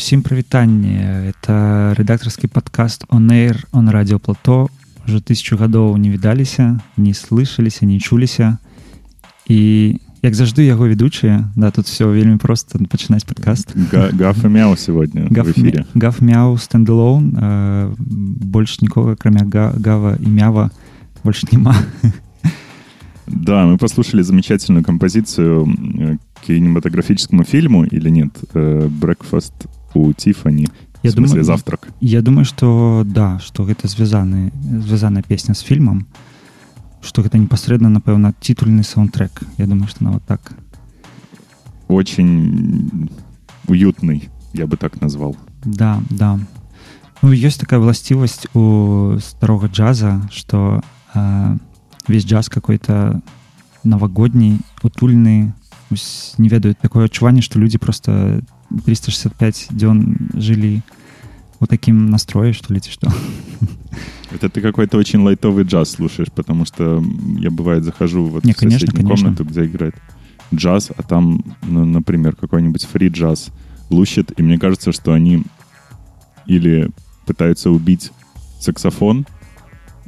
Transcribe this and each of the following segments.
усім прывітанне это рэдактарскі падкаст онэйр он радиоплато уже тысячу гадоў не відаліся не слышаліся не чуліся і як заўжды яго ведучыя да тут все вельмі просто пачынаць падкаст гафа мяу сегодня гаф мяу стендалоун э, больш нікога акрамя гава і мява больш няма Да, мы послушали замечательную композицию к кинематографическому фильму или нет? Э, Breakfast у Тифани я думаю завтрак. я думаю что да что гэта звязаны звязаная песня с фильмом что гэта непасрэдна напэўна титульный саундтрек. Я думаю что на вот так. Очень уютный я бы так назвал. Да да. Ну есть такая власцівасць у старога джаза что э, весь джаз какой-то новогодний утульны не ведаюць такое адчуванне что люди просто 365 дзён жили вот таким настрое что ли что? Это ты какой-то очень лайтовый джаз слушаешь потому что я бывает захожу вот Не, в конечно, конечно. комнату где играет джаз а там ну, например какой-нибудь фри джаз лущит и мне кажется что они или пытаются убить саксофон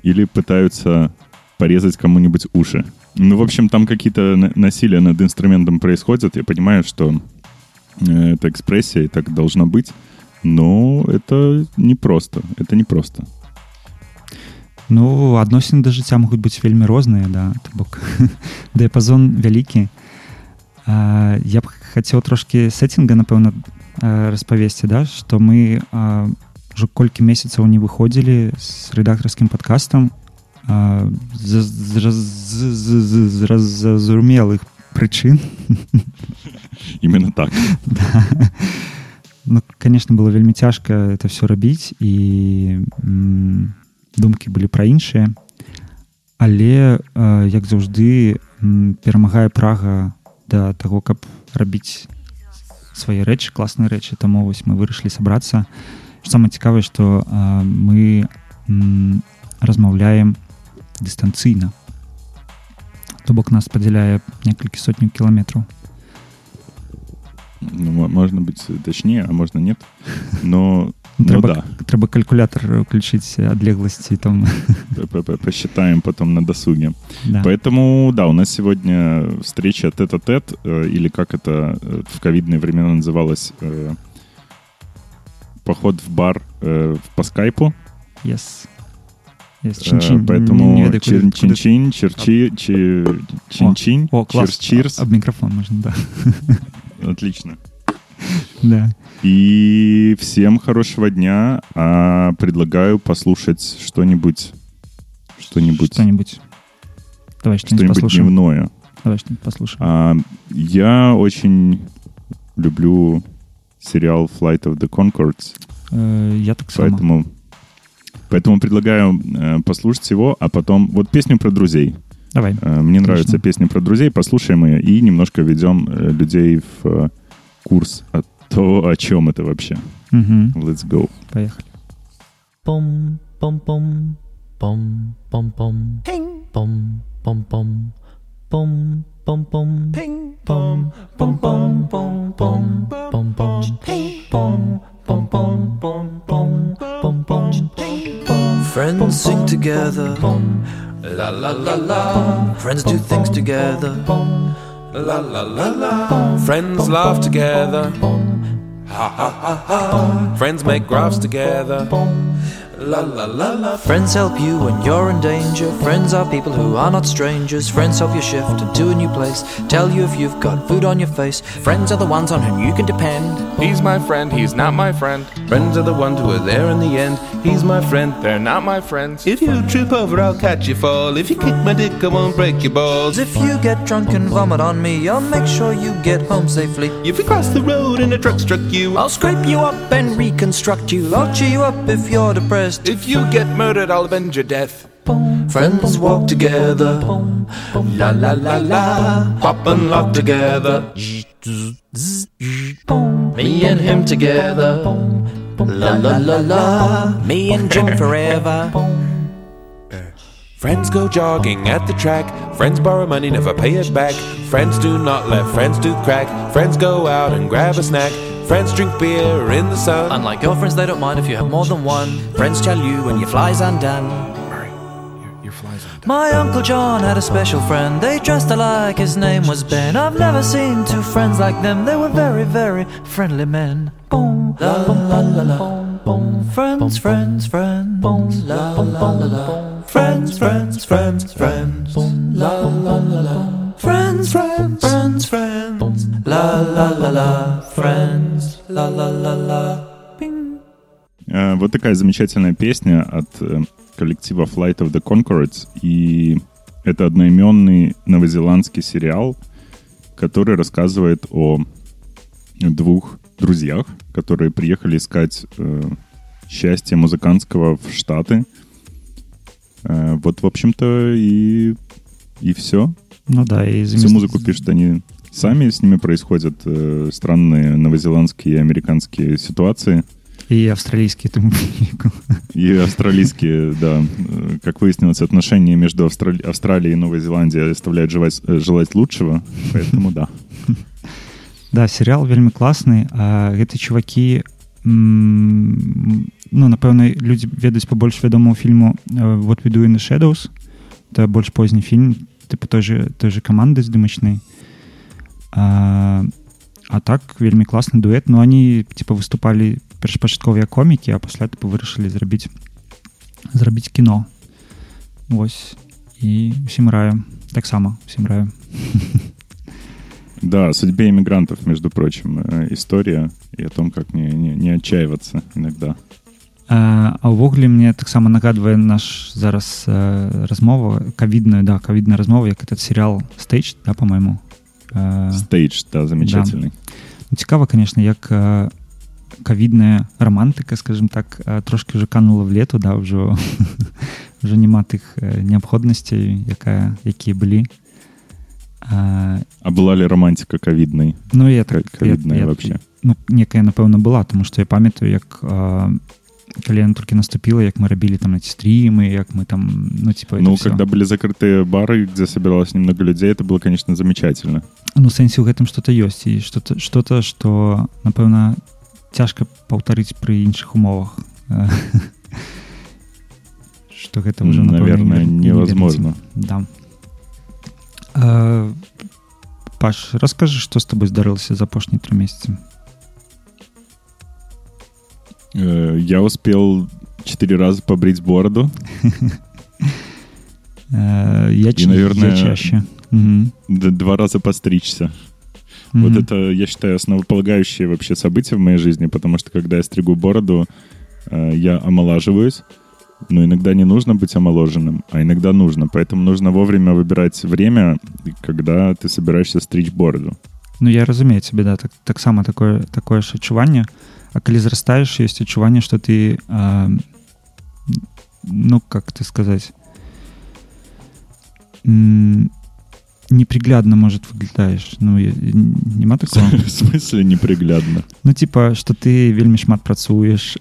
или пытаются порезать кому-нибудь уши. Ну в общем там какие-то насилия над инструментом происходят. Я понимаю что это экспрессия, и так должно быть. Но это непросто. Это непросто. Ну, адносіны да жыцця могуць быць вельмі розныя, да, то бок дыяпазон вялікі. А, я б хацеў трошкі сеттинга, напэўна, распавесці, да, што мы а, ўжо колькі месяцаў не выходзілі з рэдактарскім падкастам з зразумелых прычын именно так. Да. ну конечно было вельмі цяжка это все рабіць і думкі былі пра іншыя але як заўжды перамагае прага да таго каб рабіць свае рэчы класныя рэчы. Таму вось мы вырашылі сабрацца. Самае цікавае што мы размаўляем дыстанцыйна то бок нас падзяляе некалькі сотняў кіламетраў ну, можно быть точнее а можно нет но трэба, ну, да. трэба калькулятор уключить адлегласці там посчитаем потом на досуге да. поэтому да у нас сегодня встреча тет-а-тет э, или как это э, в ковидные времена называлось э, поход в бар по скайпу yes. Yes, чин -чин. Поэтому не, не чин чин чин черчи чин чин о, чирс чирс об микрофон можно да отлично да. И всем хорошего дня. А предлагаю послушать что-нибудь. Что-нибудь. Что-нибудь. Давай что-нибудь, что-нибудь послушаем. дневное. Давай что-нибудь послушаем. А, я очень люблю сериал Flight of the Concords. Э, я так само. Поэтому, поэтому предлагаю э, послушать его, а потом вот песню про друзей. Давай. Э, мне Отлично. нравится песня про друзей. Послушаем ее и немножко ведем э, людей в э, курс о то, о чем это вообще. Угу. Let's go. Поехали. Пом, пом, пом, пом, пом, пом, пом, пом, пом, пом, пом, пом, пом, пом, пом, пом, пом, пом, пом, пом, pom pom pom pom pom pom pom Friends sing together La la la la Friends do things together La la la la. Friends laugh together. Ha ha ha ha. Friends make graphs together. La la la la. Friends help you when you're in danger. Friends are people who are not strangers. Friends help you shift into a new place. Tell you if you've got food on your face. Friends are the ones on whom you can depend. He's my friend, he's not my friend. Friends are the ones who are there in the end. He's my friend, they're not my friends. If you trip over, I'll catch you fall. If you kick my dick, I won't break your balls. If you get drunk and vomit on me, I'll make sure you get home safely. If you cross the road and a truck struck you, I'll scrape you up and reconstruct you. I'll cheer you up if you're depressed. If you get murdered, I'll avenge your death. Friends walk together, la la la la, pop and lock together. Me and him together, la la la la, me and Jim forever. Friends go jogging at the track. Friends borrow money, never pay it back. Friends do not let friends do crack. Friends go out and grab a snack. Friends drink beer in the sun. Unlike your friends, they don't mind if you have more than one. Friends tell you when your fly's undone. Your, your fly's undone. My Uncle John had a special friend. They dressed alike, his name was Ben. I've never seen two friends like them. They were very, very friendly men. Boom, la la la la. Boom, friends, friends, friends. Boom, la la la la. Friends, friends, friends, friends. Boom, la la la la. Friends, friends, friends, friends. La la la la. Friends, la la la la. Вот такая замечательная песня от коллектива Flight of the Concords. И это одноименный новозеландский сериал, который рассказывает о двух друзьях, которые приехали искать э, счастье музыкантского в Штаты. Э, вот, в общем-то, и, и все. Ну да, и Всю музыку пишут они сами, с ними происходят э, странные новозеландские и американские ситуации. И австралийские тому И австралийские, да. Как выяснилось, отношения между Австрали... Австралией и Новой Зеландией оставляют желать, желать лучшего, поэтому да. Да, сериал вельмі класны. А гэты чувакі ну напэўна людзі ведаюць побольш вядомого фільму вот веду in the shadows это больш позні фільм тыпу той же той же каманды здымачнай а, а так вельмі класны дуэт но они типа выступалі першапачатковыя комікі а пасля тыпу вырашылі зрабіць зрабіць кіно Вось і усім раю таксама всім раю Да, о судьбе иммигрантов, между прочим, э, история и о том, как не, не, не отчаиваться иногда. А, а ўвогуле мне таксама нагадвае наш зараз э, размова ковідную да ковідная размова як этот сериал стейдж да по-моему стейдж да замечательный да. цікава конечно як э, ковідная романтыка скажем так э, трошки уже канула в лету да ўжо уже няма тых неабходнасцей якая якія былі А, А была ли романтика ковидной? ну я так Ка- Ковідная я- я- вообще? ну некая напэўна была тому что я памятаю як а, калі яна толькі наступила як мы рабілі там эти стрімы як мы там ну типа это Ну, всё. когда были закрытые бары, где собиралось немного людей, это было, конечно, замечательно. ну сэнсе ў гэтым что-то ёсць і что-то что-то что напэўна цяжка паўтарыць пры іншых умовах Э, что гэта уже Наверное, невозможно. да А, Паш расскажы что з тобой здарылася за апошнія тры месяцы Э, Я успел четыре раза побрить бороду. Э, я, ч- наверное, я чаще Два раза постричься. Вот это, я считаю, основополагающее вообще событие в моей жизни, потому что когда я стригу бороду, э, я омолаживаюсь, но иногда не нужно быть омоложенным, а иногда нужно. Поэтому нужно вовремя выбирать время, когда ты собираешься стричь бороду. Ну я разумею цябе да так таксама такое такое ж адчуванне А калі зрастаеш ёсць адчуванне что ты а, ну как ты сказать м, неприглядно может выглядаешь ну я- няма такого В смысле неприглядно? ну типа что ты вельмі шмат працуеш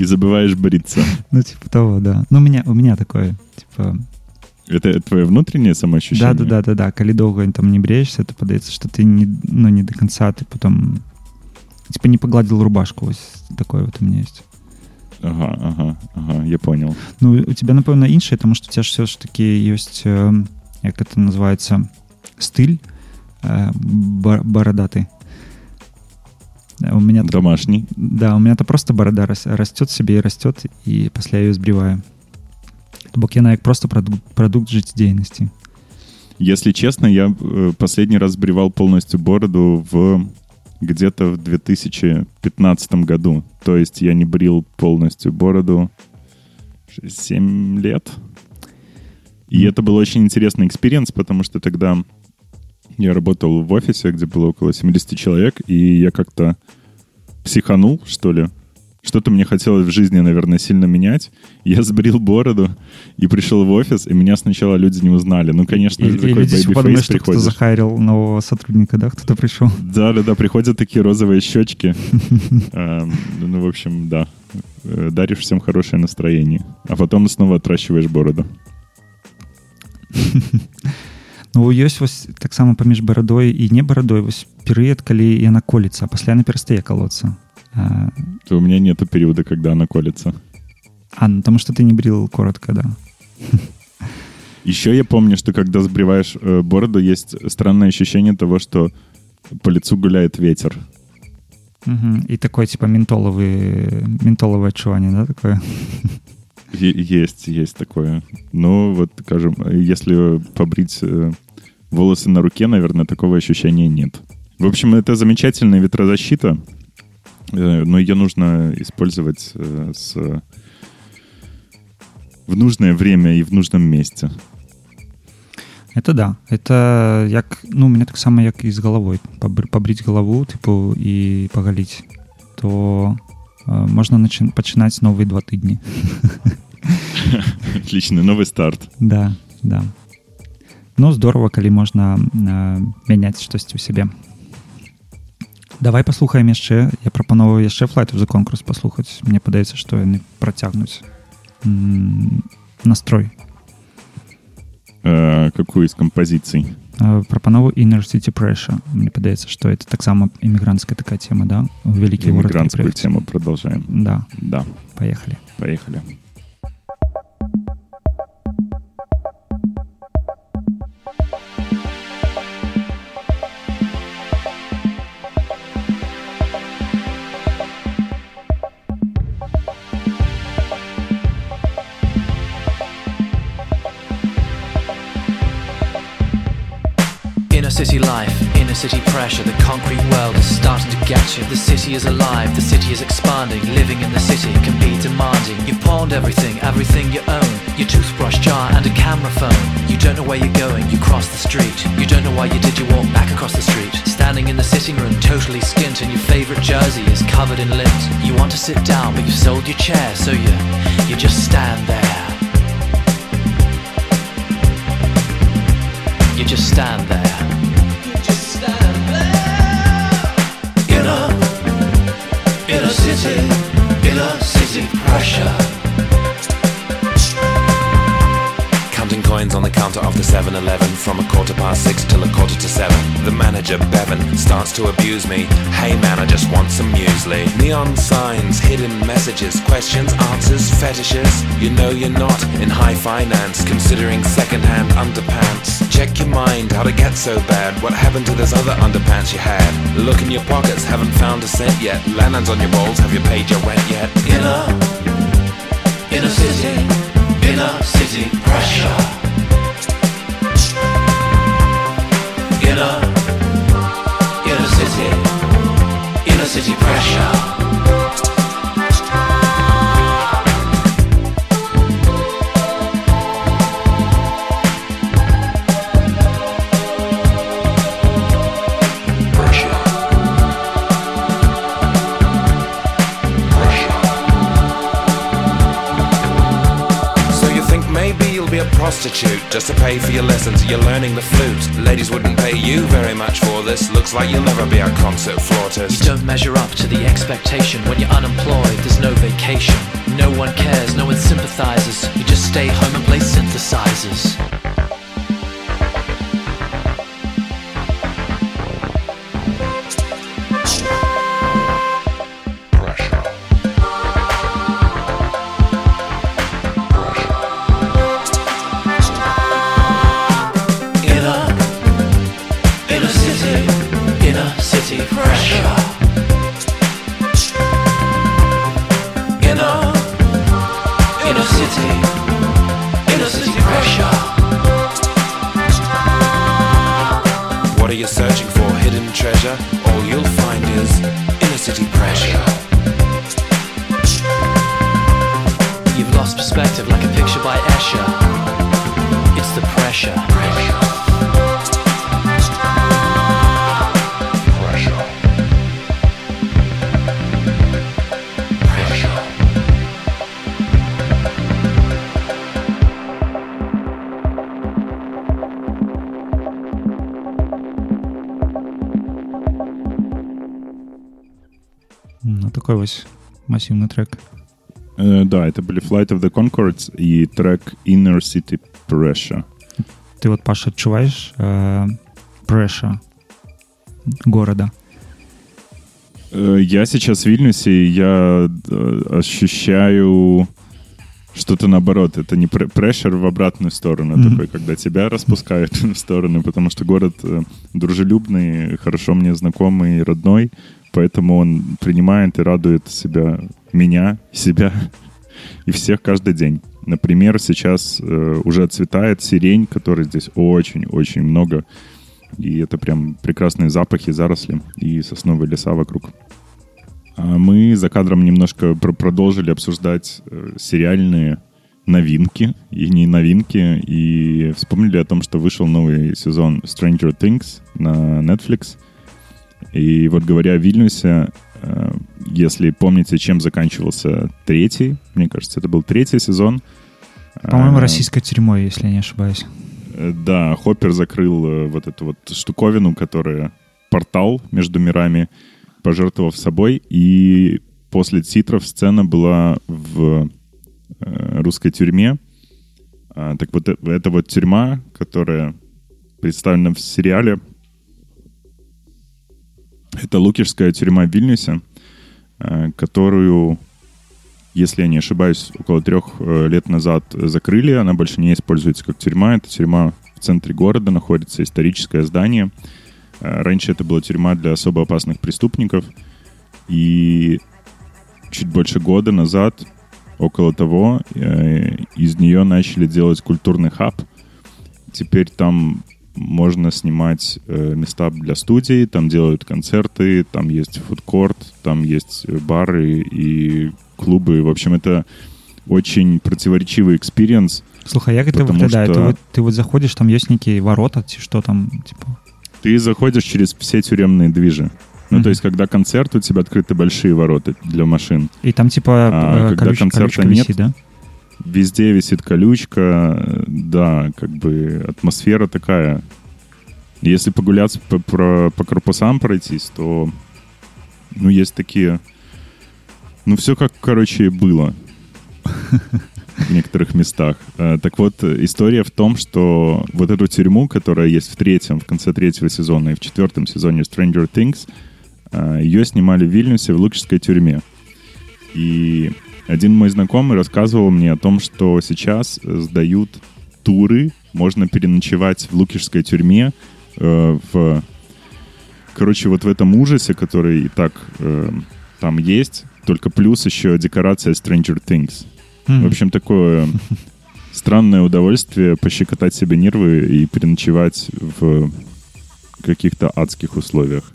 И забываешь бриться. ну типа того да ну у меня у меня такое типа Это твое внутреннее самоощущение? да да да да да калі доўга там не бреешься то падаецца что ты не ну не до конца ты потом типа не погладил рубашку вось такое вот у меня есть Ага, ага, ага, я понял. Ну, у тебя, напэўна, іншае, таму што у тебя ж все ж таки ёсць, э, як это называется, стыль э, ба- барадаты. Э, У меня, Домашний. да, у меня-то просто борода рас- растет себе и растет, и пасля я ее сбриваю. Бок яна як просто продукт, продукт жыццядзейнасці. Если честно, я э, последний раз сбривал полностью бороду в где-то в 2015 году. То есть я не брил полностью бороду 7 лет. И это был очень интересный experience, потому что тогда я работал в офисе, где было около 70 человек, и я как-то психанул, что ли Что-то мне хотелось в жизни, наверное, сильно менять. Я сбрил бороду и пришел в офис, и меня сначала люди не узнали. Ну, конечно И, же, и такой люди ещё baby подумают, face что кто приходишь. захайрил нового сотрудника, да, кто-то пришел. Да, да, да, приходят такие розовые щечки. Эм, Ну, в общем, да. Э, Даришь всем хорошее настроение. А потом снова отращиваешь бороду. Ну ёсць вось таксама паміж барадой і не барадой вось перыяд калі яна колецца а пасля яна перастае колоцца а, То у меня нету периода, когда она колется. а ну, потому что ты не брил коротко да Еще я помню, что когда сбриваешь э, бороду, есть странное ощущение того, что по лицу гуляет ветер. Мгм. і такое типа ментоловы ментоловое адчуванне да такое Есть, есть такое. Ну, вот, скажем, если побрить э, волосы на руке, наверное, такого ощущения нет. В общем, это замечательная ветрозащита, э, но ее нужно использовать э, с в нужное время и в нужном месте. это да это як ну у меня таксама як і з галавой Пабр- пабріць галаву тыпу і пагаліць то э, можна начи- пачынаць новыя два тыдні Отличный новый старт. да да ну здорово калі можна э, мяняць штосьці ў сябе давай паслухаем яшчэ я прапановую яшчэ флайту за конкурс паслухаць мне падаецца што яны працягнуць м, настрой Э, какую из композиций? Э, прапанову inner city pressure мне падаецца што это таксама іммігранцкая такая тема да вялікі город Мигрантскую Припять. тему продолжаем. да Да, поехали поехали. City life, inner city pressure, the concrete world is starting to get you. The city is alive, the city is expanding. Living in the city can be demanding. You've pawned everything, everything you own. Your toothbrush jar and a camera phone. You don't know where you're going, you cross the street. You don't know why you did, you walk back across the street. Standing in the sitting room, totally skint, and your favorite jersey is covered in lint. You want to sit down, but you've sold your chair, so you, you just stand there. You just stand there. Pressure. Counting coins on the counter of the 7 Eleven from a quarter past six till a quarter to seven. The manager, Bevan, starts to abuse me. Hey man, I just want some muesli. Neon signs, hidden messages, questions, answers, fetishes. You know you're not in high finance, considering second hand underpants. Check your mind, how'd it get so bad? What happened to those other underpants you had? Look in your pockets, haven't found a cent yet. Landlines on your balls, have you paid your rent yet? In a, inner city, inner city pressure. Inner, inner city, inner city pressure. Just to pay for your lessons? You're learning the flute. Ladies wouldn't pay you very much for this. Looks like you'll never be a concert flautist. You don't measure up to the expectation. When you're unemployed, there's no vacation. No one cares, no one sympathizes. You just stay home and play synthesizers. Массивный трек. Э, да, это были Flight of the Concords и трек Inner City Pressure. Ты вот, Паша, отчуваешь э, pressure города? Э, Я сейчас в Вильнюсе, и я э, ощущаю что-то наоборот. Это не пр- прешер в обратную сторону Мгм. такой, когда тебя распускают в стороны, потому что город э, дружелюбный, хорошо мне знакомый и родной, поэтому он принимает и радует себя, меня, себя и всех каждый день. Например, сейчас э, уже отцветает сирень, которой здесь очень-очень много. И это прям прекрасные запахи, заросли и сосновые леса вокруг. А мы за кадром немножко пр- продолжили обсуждать э, сериальные новинки и не новинки, и вспомнили о том, что вышел новый сезон Stranger Things на Netflix. И вот говоря о Вильнюсе, э, если помните, чем заканчивался третий, мне кажется, это был третий сезон. По-моему, А, российской тюрьмой, если я не ошибаюсь. Э, Да, Хоппер закрыл вот эту вот штуковину, которая портал между мирами, пожертвовав собой. И после титров сцена была в э, русской тюрьме. А, так вот, э, это вот тюрьма, которая представлена в сериале. Это Лукишская тюрьма в Вильнюсе, э, которую, если я не ошибаюсь, около трех э, лет назад закрыли. Она больше не используется как тюрьма. Это тюрьма в центре города находится, историческое здание. Э, Раньше это была тюрьма для особо опасных преступников. И чуть больше года назад, около того, э, из нее начали делать культурный хаб. Теперь там можно снимать э, места для студий, там делают концерты, там есть фудкорт, там есть бары и клубы. В общем, это очень противоречивый experience. Слухай, як гэта Потому выглядае? что- Ты, вот, ты вот заходишь, там есть некие ворота, что там, типа... Ты заходишь через все тюремные движи. Ну, Мгм. то есть, когда концерт, у тебя открыты большие ворота для машин. И там типа А, э, когда колюч- концерта колючка нет, висит, да? Везде висит колючка, да, как бы атмосфера такая Если погулять по, про- по корпусам пройтись, то, ну, есть такие... Ну, все как, короче, было в некоторых местах. Э, Так вот, история в том, что вот эту тюрьму, которая есть в третьем, в конце третьего сезона и в четвертом сезоне Stranger Things, э, ее снимали в Вильнюсе в Лукишской тюрьме. И один мой знакомый рассказывал мне о том, что сейчас сдают туры, можно переночевать в Лукишской тюрьме э, в... Короче, вот в этом ужасе, который и так там есть, только плюс еще декорация Stranger Things. М. В общем, такое странное удовольствие пощекотать себе нервы и переночевать в каких-то адских условиях.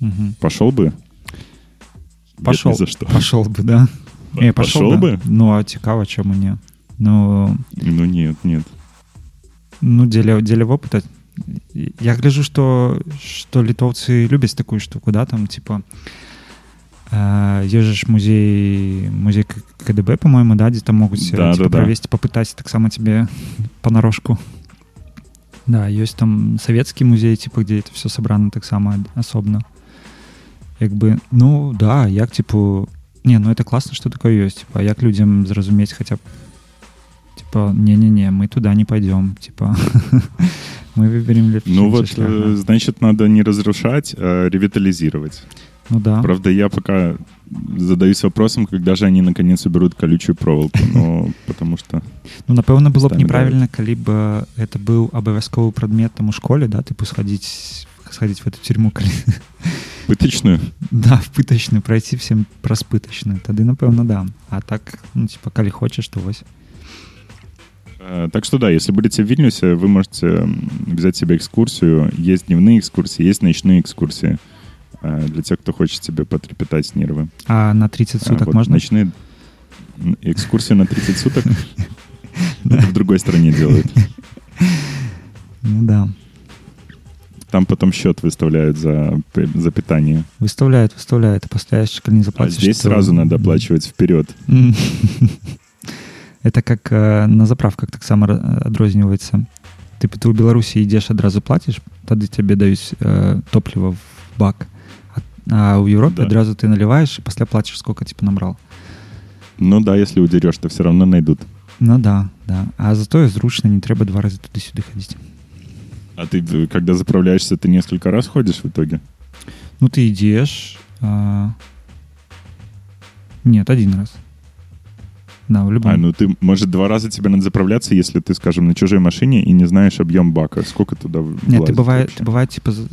Мгм. Пошел бы? Нет, Пошел. ни за что. Пошел бы, да. Не, пошел, Пошел да. бы? Ну, а цікаво, чому ні? Ну, Ну нет, нет. ну дзеля, дзеля вопыта я гляжу что что літоўцы любяць такую штуку да там типа ежаш музей музей К- КДБ по-моему да дзе там могуць Да, типа, да, да. правесці попытаць таксама тебе понарошку да ёсць там савецкі музей типа где это все сабрана таксама асобна як бы ну да як типу не ну это класна что такое ёсць типа як людзям зразумець хаця б типа не-не-не мы туда не пойдем типа мы выберем лепший Ну вот, шлях, э, да. значит, надо не разрушать, а ревитализировать. ну да Правда, я пока задаюсь вопросом, когда же они наконец уберут колючую проволоку. Но потому что... ну напэўна было б Местами неправільна калі бы это быў абавязковы прадметам у школе да тыпу сходить сходить в эту тюрьму калі Пыточную? да в пытачную пройти всем праз пытачную тады напэўна да а так ну типа калі хочаш то вось Э, Так что да, если будете в Вильнюсе, вы можете м, взять себе экскурсию. Есть дневные экскурсии, есть ночные экскурсии. Э, Для тех, кто хочет себе потрепетать нервы. а на 30 А, суток вот можно Ночные... м, Экскурсию на 30 суток? Это в другой стране делают. ну да Там потом счет выставляют за, п- за питание. выставляют выставляют а пасля яшчэ калі не А заплатишь здесь сразу надо оплачивать вперед. М. это как э, на заправках таксама ра- адрозніваецца ты ты ў беларусі ідзеш адразу плаціш тады цябе даюць э, топліва в бак а, а ў Еўропе Да. адразу ты наліваеш і пасля плаціш сколько типа набрал Ну да, если удерешь, то все равно найдут. ну да да а затое зручна не трэба два разы туды-сюды хадзіць А ты, э, когда заправляешься, ты несколько раз ходишь в итоге? ну ты ідзеш а... нет один раз да в любом А, ну ты, может, два раза тебе надо заправляться, если ты, скажем, на чужой машине и не знаешь объем бака. Сколько туда Нет, ты влазит бывает, вообще? ты бывает типа з-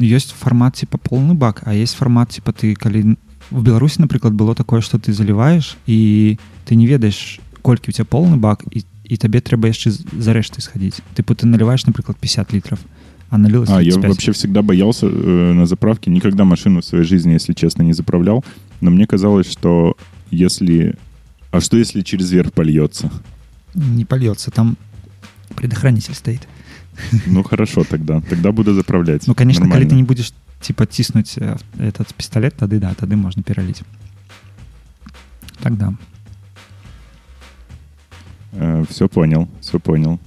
ёсць фармат типа полный бак а есть фармат типа ты калі в беларусі напрыклад было такое что ты заліваешь і ты не ведаеш колькі у тебя полный бак і і табе трэба яшчэ з- за рэшты схадзіць тыпу ты наливаешь напрыклад 50 литров а налилось А, я 35. вообще всегда боялся э, на заправке, никогда машину в своей жизни, если честно, не заправлял. Но мне казалось, что если... А что если через верх польется? не польется там предохранитель стоит Ну хорошо тогда. Тогда буду заправлять. ну конечно Нормально. ты не будешь типа ціснуть э, этот пистолет тады да тады можно пералить тогда все понял, все понял.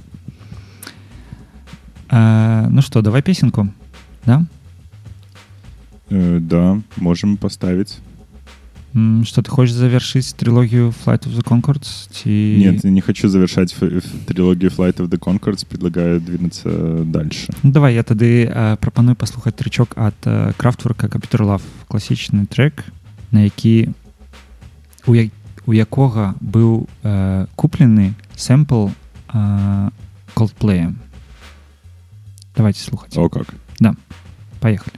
А, ну что давай песенку да Э, да, можем поставить. М, Что ты хочешь завершить трилогию Flight of the Concords? Ти... Нет, не хочу завершать ф- ф- трилогию Flight of the Concords, предлагаю двигаться дальше. Ну, давай я тады э, прапаную паслухаць трычок ад э, крафтворка Computer Love класічны трек на які у, я... у якога быў э, куплены сэмпл э, Coldplay давайте слухаць О как. поехали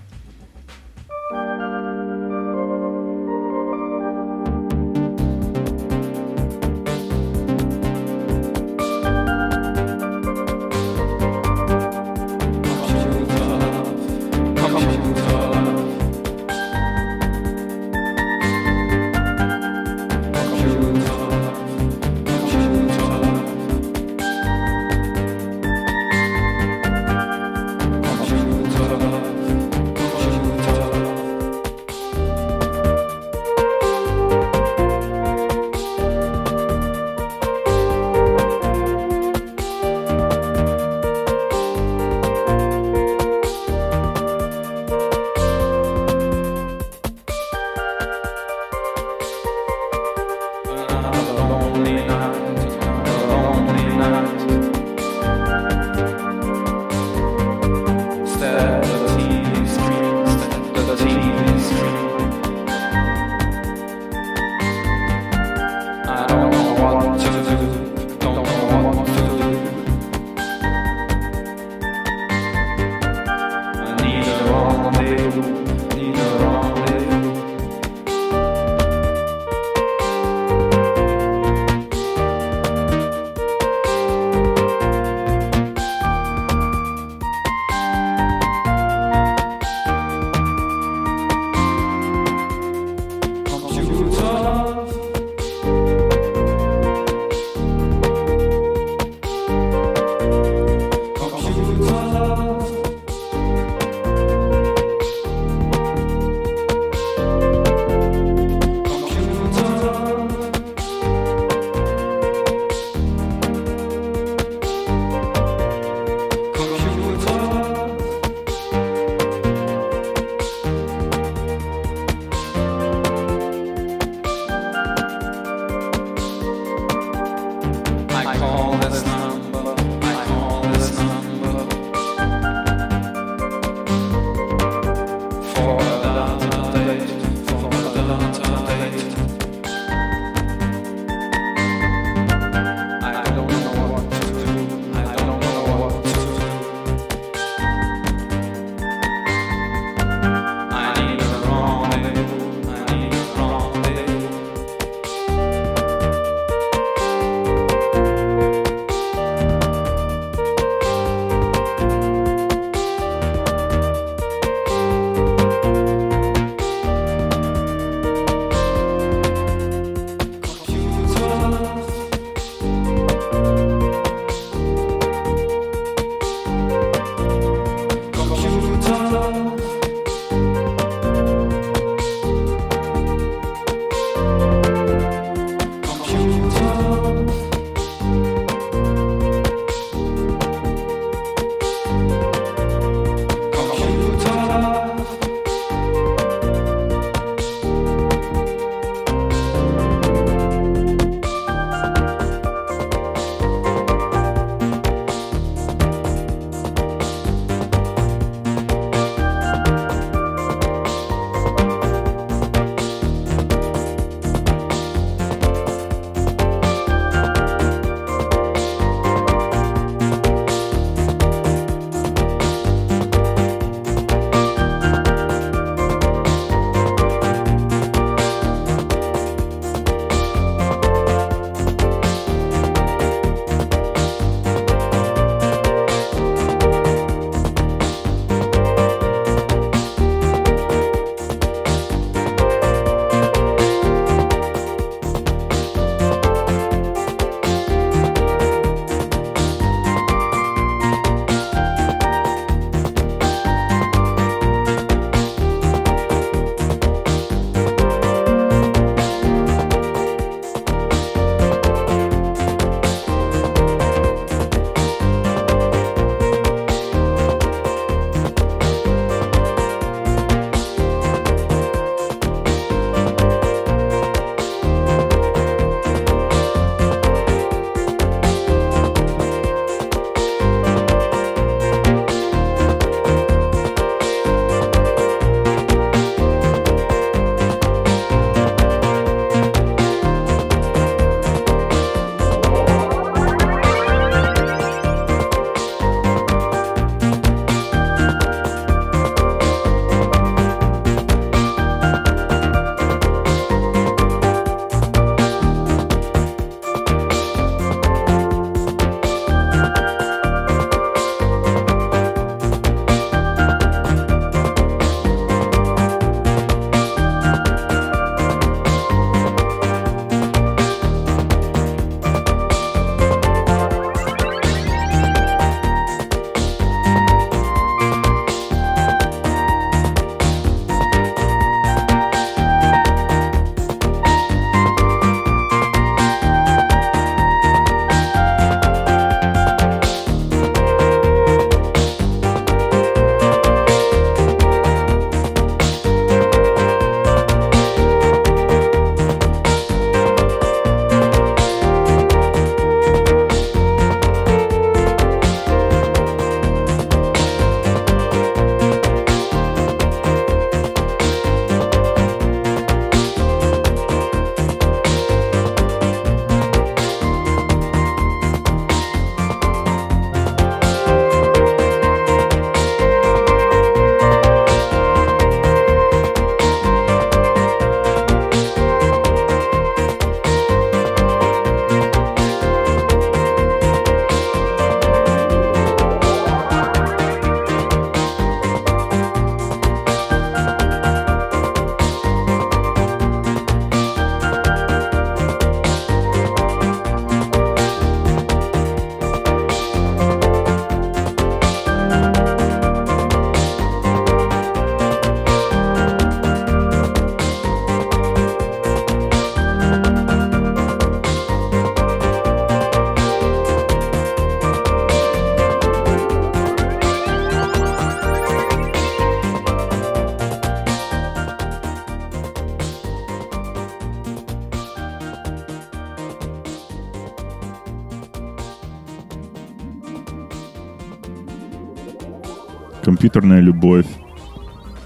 компьютерная любовь.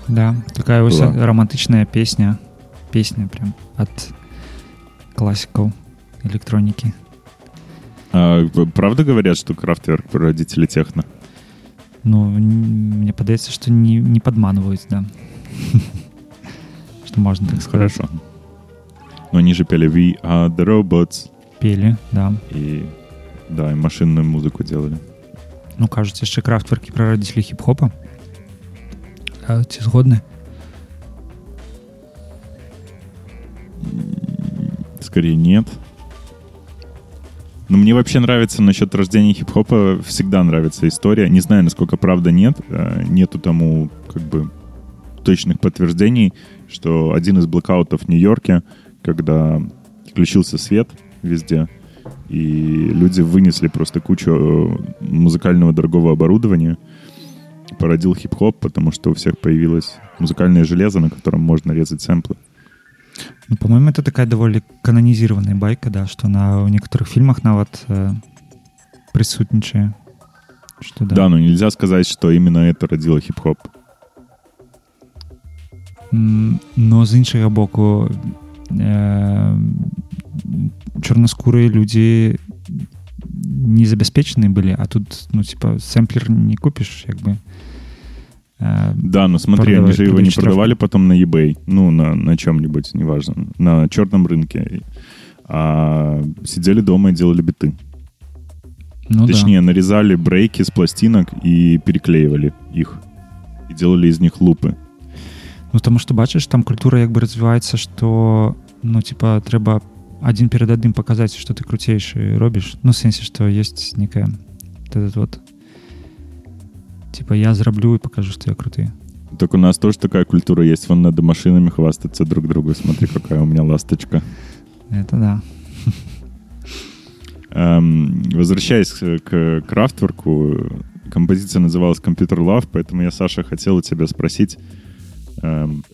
Да, такая ось Была. романтичная песня. Песня прям от классиков электроники. А в- правда говорят, что Крафтверк родители техно? Ну, н- мне подается, что не, не подманывают, да. Что можно так сказать. Хорошо. Но они же пели We are the robots. Пели, да. И да, и машинную музыку делали. Ну, кажуць яшчэ крафтверкі пра радзіцелі хіп-хопа а, ці згодны Скорее нет. Но мне вообще нравится насчет рождения хип-хопа, всегда нравится история. Не знаю, насколько правда нет. Э, Нету тому как бы точных подтверждений, что один из блокаутов в Нью-Йорке, когда включился свет везде, и люди вынесли просто кучу э, музыкального дорогого оборудования, породил хип-хоп, потому что у всех появилось музыкальное железо, на котором можно резать сэмплы. ну, по-моему это такая даволі кананізіраваная байка да што на ў некаторых фільмах нават э, прысутнічае что да, Да, но нельзя сказать, что именно это родило хип-хоп. М, но з іншага боку э, чорнаскурыя людзі не забяспечаны былі а тут ну типа сэмплер не купіш як бы Э, Да, но смотри, Продавай- они же его не продавать штраф. продавали потом на eBay, ну, на, на чем-нибудь, неважно, на черном рынке. А сидели дома и делали биты. ну да. Точнее, нарезали брейки с пластинок и переклеивали их. И делали из них лупы. Ну таму што бачыш там культура як бы развіваецца што ну типа трэба адзін перад адным паказаць што ты круцейшы робіш ну в сэнсе што есть некая вот этот вот типа я зраблю і пакажу што я круты Так у нас тоже такая культура есть. Вон надо машинами хвастаться друг другу. Смотри, какая у меня ласточка. это да Эм, возвращаясь к, к крафтворку, композиция называлась Computer Love, поэтому я, Саша, хотел у тебя спросить, эм,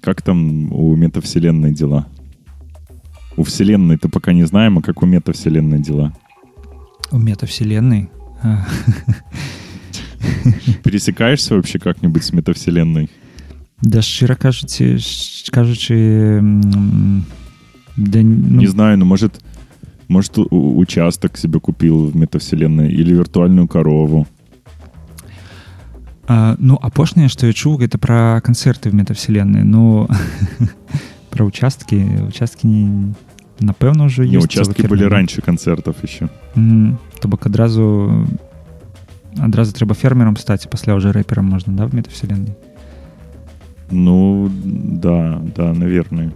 как там у метавселенной дела? У вселенной-то пока не знаем, а как у метавселенной дела? у метавселенной а, Пересекаешься вообще как-нибудь с метавселенной? да шчыра кажучы ш- кажучы м, да ну, Не знаю, ну может, может у- у- участок себе купил в метавселенной или виртуальную корову. А, ну апошняе што я чуў гэта пра канцэрты в метавселенной ну пра участкі участкі не напэўна ўжо Не, ёсць участки цэлы были фермер. раньше концертов еще. Мгм. то бок адразу адразу трэба фермерам стаць і пасля ўжо рэперам можна да в метавселенной Ну, да, да, наверное.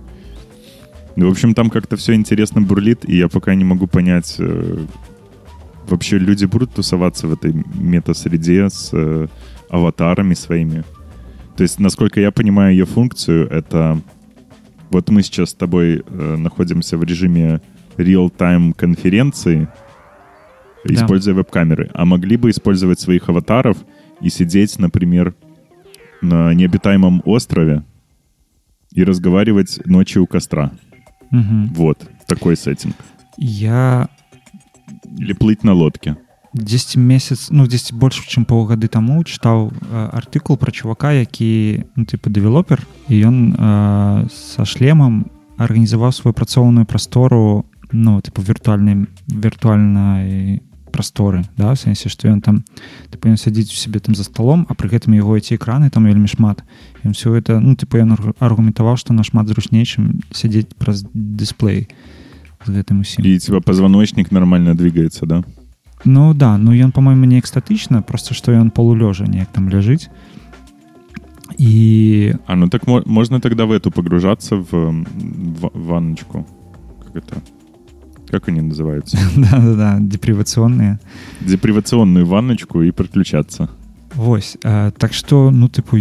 Ну, в общем, там как-то все интересно бурлит, и я пока не могу понять, э, вообще люди будут тусоваться в этой мета-среде с э, аватарами своими. То есть, насколько я понимаю ее функцию, это вот мы сейчас с тобой э, находимся в режиме real-time конференции, Да. используя веб-камеры, а могли бы использовать своих аватаров и сидеть, например, на необитаемом острове и разговаривать ночью у костра. Мгм. Вот, такой сеттинг. я Или плыть на лодке. 10 месяц ну 10 больш чым паўгады таму чытаў э, артыкул пра чувака які ну, типа дэвелопер і ён э, са шлемам арганізаваў сваю працоўную прастору ну типа віртуальнай віртуальнай прасторы да в сэнсе што ён там типа ён сядзіць у сябе там за столом а пры гэтым яго эти экраны там вельмі шмат ён все это ну типа ён аргу- аргументаваў што нашмат зручней чым сядзець праз дысплей з гэтым усім И типа позвоночник нормально двигается, да? Ну да, ну ён по-моему не экстатычна просто што ён полулёжа неяк там ляжыць і А, ну так мо- можно тогда в эту погружаться в, м, в ванночку. Как это? Как они называются? да-да-да депривацыйныя Депривационную ванночку и подключаться. Вось а, так что ну тыпу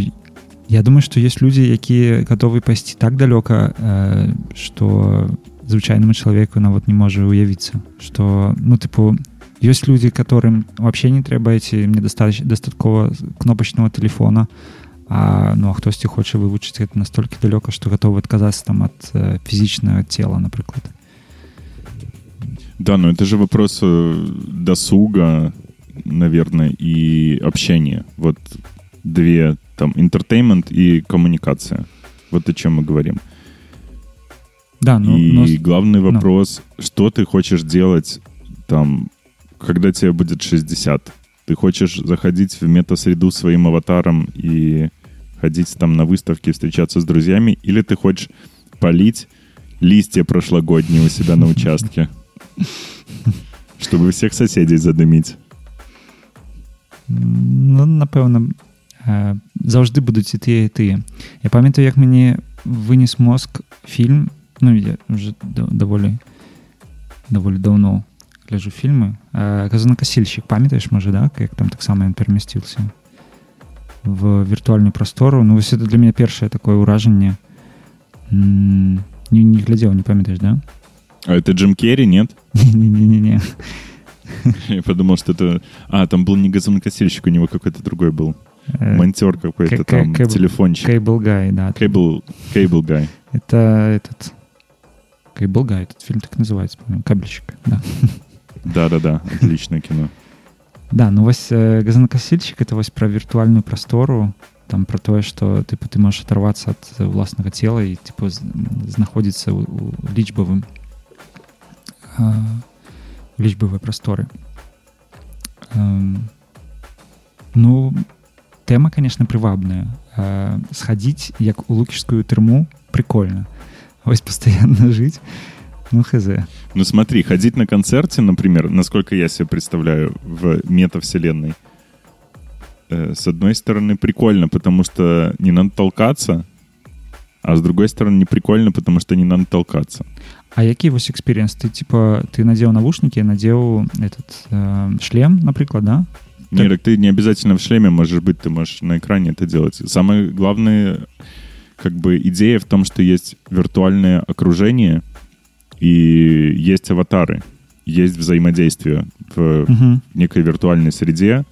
я думаю что есть люди якія готовы пайсці так далёка э, что звычайнаму чалавеку нават не можа уявіцца что ну тыпу ёсць люди которым вообще не трэба эти мне дастач дастаткова кнопачного телефона а ну а хтосьці хоча вывучыць гэта настолькі далёка что готовы адказацца там ад э, фізічнага цела напрыклад да, но это же вопрос э, досуга, наверное, и общения. Вот две, там, entertainment и коммуникация. Вот о чем мы говорим. Да, ну, и но главный вопрос, что ты хочешь делать там, когда тебе будет 60? Ты хочешь заходить в метасреду своим аватаром и ходить там на выставки, встречаться с друзьями, или ты хочешь полить листья прошлогодние у себя на участке, чтобы всех соседей задымить? Ну, напевно, е, завжди будуть і ті, і ті. Я пам'ятаю, як мені виніс мозк фільм. Ну, я вже до- доволі, доволі давно гляжу фільми. Е, Казанокосильщик, пам'ятаєш, може, да? як там так само він перемістився в віртуальну простору. Ну, ось це для мене перше таке ураження. М, Не, не глядел, не памятаешь, да? А это Джим Керри, нет? Не-не-не-не. Я подумал, что это... А, там был не газонокосильщик, у него какой-то другой был. Э, Монтер какой-то К- там, Кэбл- телефончик. Cable Guy, да. Cable, cable guy. Это этот... Cable Guy, этот фильм так и называется, по-моему. Кабельщик, да. Да-да-да, отличное кино. Да, ну вось э, газонокосильщик это вось про віртуальную прастору там про тое что типа ты можешь оторваться от э, уласнага цела і типа з- знаходзіцца ў, у лічбавым э, у лічбавай прасторы Эм, ну тэма конечно прывабная э, схадзіць як у лукішскую тэрму прикольно вось постоянно жыць ну хз Ну смотри, ходить на концерте, например, насколько я себе представляю, в метавселенной, э, с одной стороны, прикольно, потому что не надо толкаться, а с другой стороны, не прикольно, потому что не надо толкаться. А які вось экспірыенс ты типа ты надзеў навушнікі надзеў этот э, шлем напрыклад да Не, так ты не обязательно в шлеме можешь быть, ты можешь на экране это делать. Самое главное, как бы идея в том, что есть виртуальное окружение и есть аватары, есть взаимодействие в Мгм. некой виртуальной среде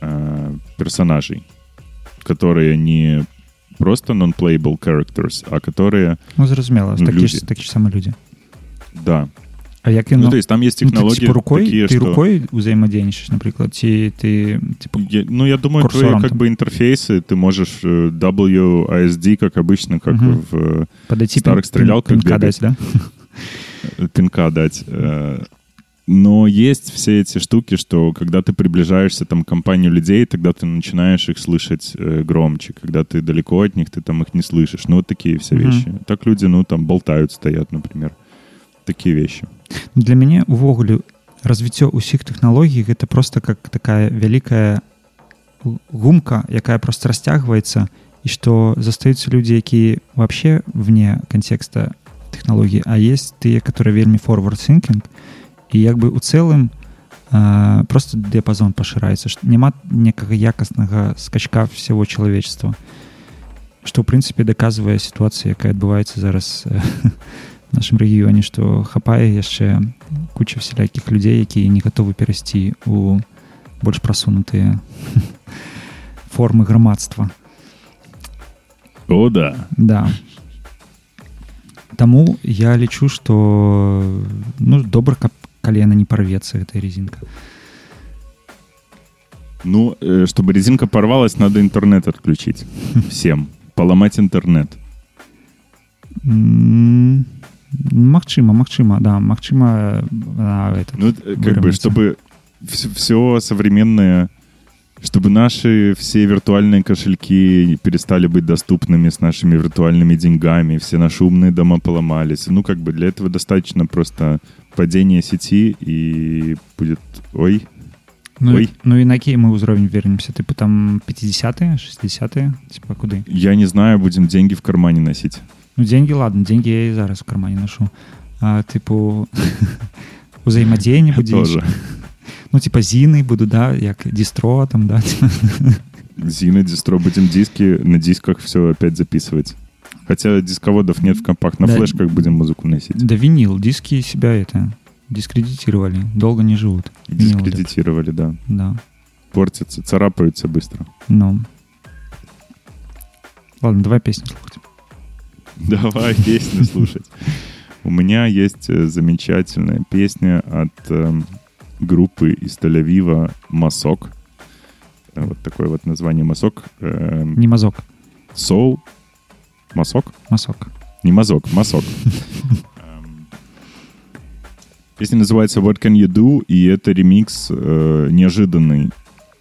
э, персонажей, которые не просто non-playable characters, а которые, ну зразумела Ну, такі люди. ж такі ж самы людзі да. А як Ну, ён то есть там есть ну, ты, технологии типа, рукой такие, ты что... рукой узаемадзейнічаеш напрыклад ці ты типа Я- ну, я думаю, твои курсором как там. бы интерфейсы, ты можешь э, WASD, как обычно, как Мгм. в э, падайці старых стрелялках пінка бегать. даць да э, пинка дать. Э, Но есть все эти штуки, что когда ты приближаешься там к компанию людей, тогда ты начинаешь их слышать э, громче. Когда ты далеко от них, ты там их не слышишь. Ну, вот такие все Мгм. вещи. Так люди, ну, там болтают, стоят, например. Такие вещи. для мяне увогуле развіццё ўсіх тэхналогій гэта просто как такая вялікая гу- гумка якая просто расцягваецца і што застаюцца людзі якія вообще вне контекста тэхналогій а есть тыя которые вельмі forward thinking і як бы у цэлым а, просто дыяпазон пашыраецца што няма некага якаснага скачка всего человечества што ў прынцыпе даказвае сітуацыя якая адбываецца зараз э, в нашым рэгіёне што хапае яшчэ куча всялякіх людзей якія не гатовы перайсці у больш прасунутыя формы грамадства О, да. да Таму я лічу што ну добра каб калена не парвецца гэтая резинка Ну, э, чтобы резинка порвалась, надо интернет отключить. Всем. Поломать интернет. М, Магчыма Магчыма да Магчыма а, этот, Ну, э, как бы, выровняться. чтобы все, современное, чтобы наши все виртуальные кошельки перестали быть доступными с нашими виртуальными деньгами, все наши умные дома поломались. Ну, как бы для этого достаточно просто падения сети и будет... Ой, ну, ой. ну і на які мы ўзровень вернемся тыпу там 50 60 типа куды я не знаю, будем деньги в кармане носить. Ну, деньги, ладно, деньги я и зараз в кармане ношу. А, типу, узаемодзеянне будзе. Тоже. Ну, типа, зіны буду, да, як дистро там, да. Зина, дистро, будем диски, на дисках все опять записывать. Хотя дисководов нет в компах, на Да. флешках будем музыку носить. Да винил, диски себя это дискредитировали, долго не живут. Дискредитировали, да. Да, Портятся, царапаются быстро. ну. Ладно, давай песню слушать. Давай песню слушать. У меня есть э, замечательная песня от эм, группы из Тель-Авива «Масок». Вот такое вот название «Мазок». Эм, Не мазок, Soul. Масок? масок. Не мазок, масок. Эм, Песня называется What Can You Do, и это ремикс э, неожиданный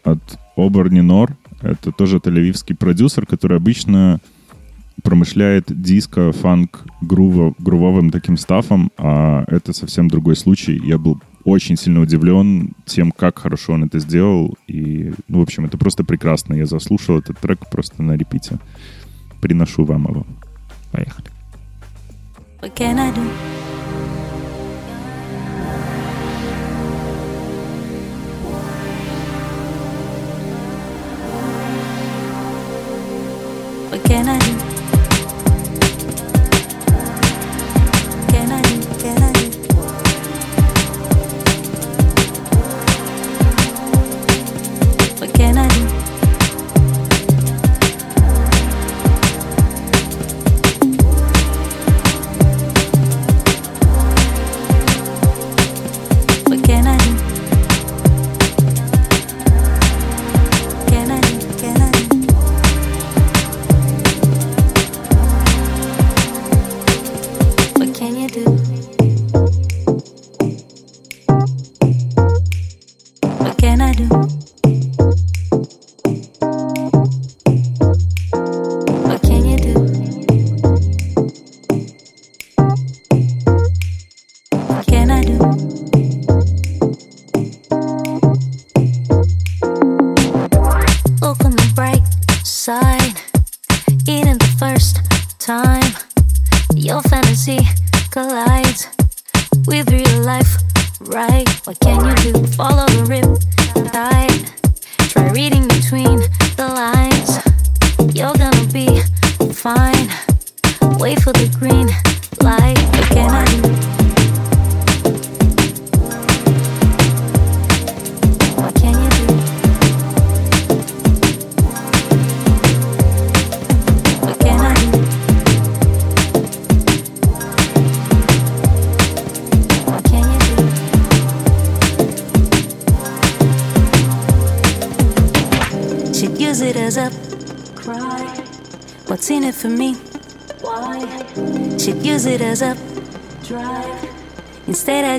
от Оберни Нор. Это тоже тель-авивский продюсер, который обычно промышляет диско, фанк, груво, грувовым таким стафом, а это совсем другой случай. Я был очень сильно удивлен тем, как хорошо он это сделал. И, ну, в общем, это просто прекрасно. Я заслушал этот трек просто на репите. Приношу вам его. Поехали. What can I do? What can I do?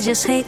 Just hate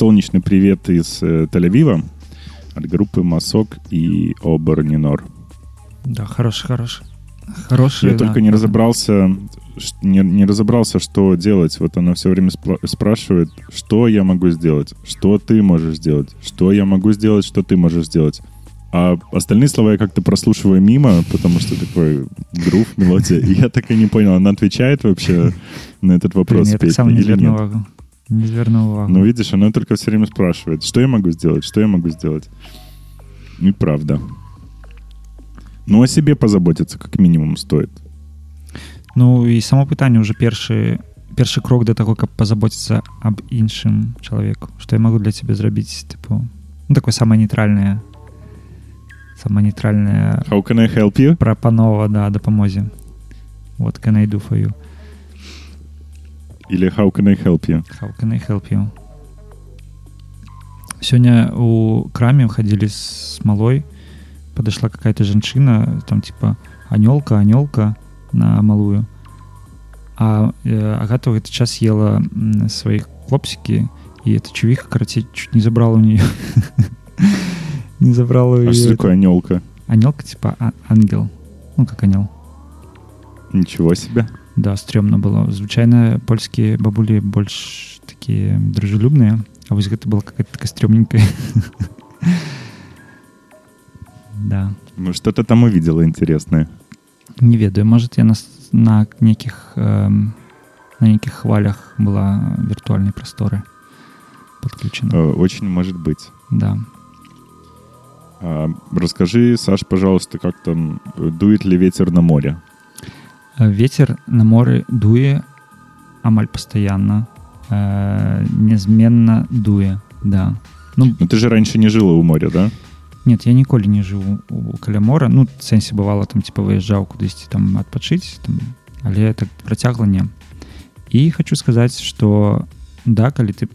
солнечный привет из э, Тель-Авива от группы Масок и Обернинор. Да, хороший, хороший. Хороший, Я да. только не разобрался, ш- не, не разобрался, что делать. Вот она все время спла- спрашивает, что я могу сделать, что ты можешь сделать, что я могу сделать, что ты можешь сделать. А остальные слова я как-то прослушиваю мимо, потому что такой грув, мелодия. И я так и не понял, она отвечает вообще на этот вопрос Блин, я так сам не или нет. увагу. Не звернул увагу. Ну, видишь, она только все время спрашивает, что я могу сделать, что я могу сделать. И правда. Ну, о себе позаботиться как минимум стоит. Ну і само пытанне уже першы першы крок да таго каб пазаботіцца аб іншым чалавеку што я могу для цябе зрабіць тыпу ну, такое самае нейтральнае самая нейтральная How can I help you? прапанова да дапамозе вот can I do for you или how can I help you? how can I help you сёння у краме ходили с малой подошла какая-то жанчына там типа анёлка анёлка на малую а э, агата в этот час ела свои хлопсики и эта чувиха карацей чуть не забрала у нее не забрала у А что такое анелка? анёлка типа а- ангел ну как анёл Ничего себе Да, стрёмно было. Звычайна польскія бабулі больш такія дружелюбныя, а вось гэта была какая-то такая стрёмненькая. Да. Ну, что-то там увидела интересное. Не ведаю, может, я на, с- на нейкіх эм, на нейкіх хвалях была віртуальнай прасторы подключена. Э, Очень может быть. Да. А, расскажи, Саш, пожалуйста, как там, э, дует ли ветер на море? Э, Вецер на моры дуе амаль пастаянна. Э, Нязменна дуе, да. Ну, Ну, ты же раньше не жила у моря, да? Нет, я ніколі не жыву у каля мора ну в сэнсе бывала там типа выязджаў кудысьці там адпачыць там але так працягла не і хочу сказаць что да калі ты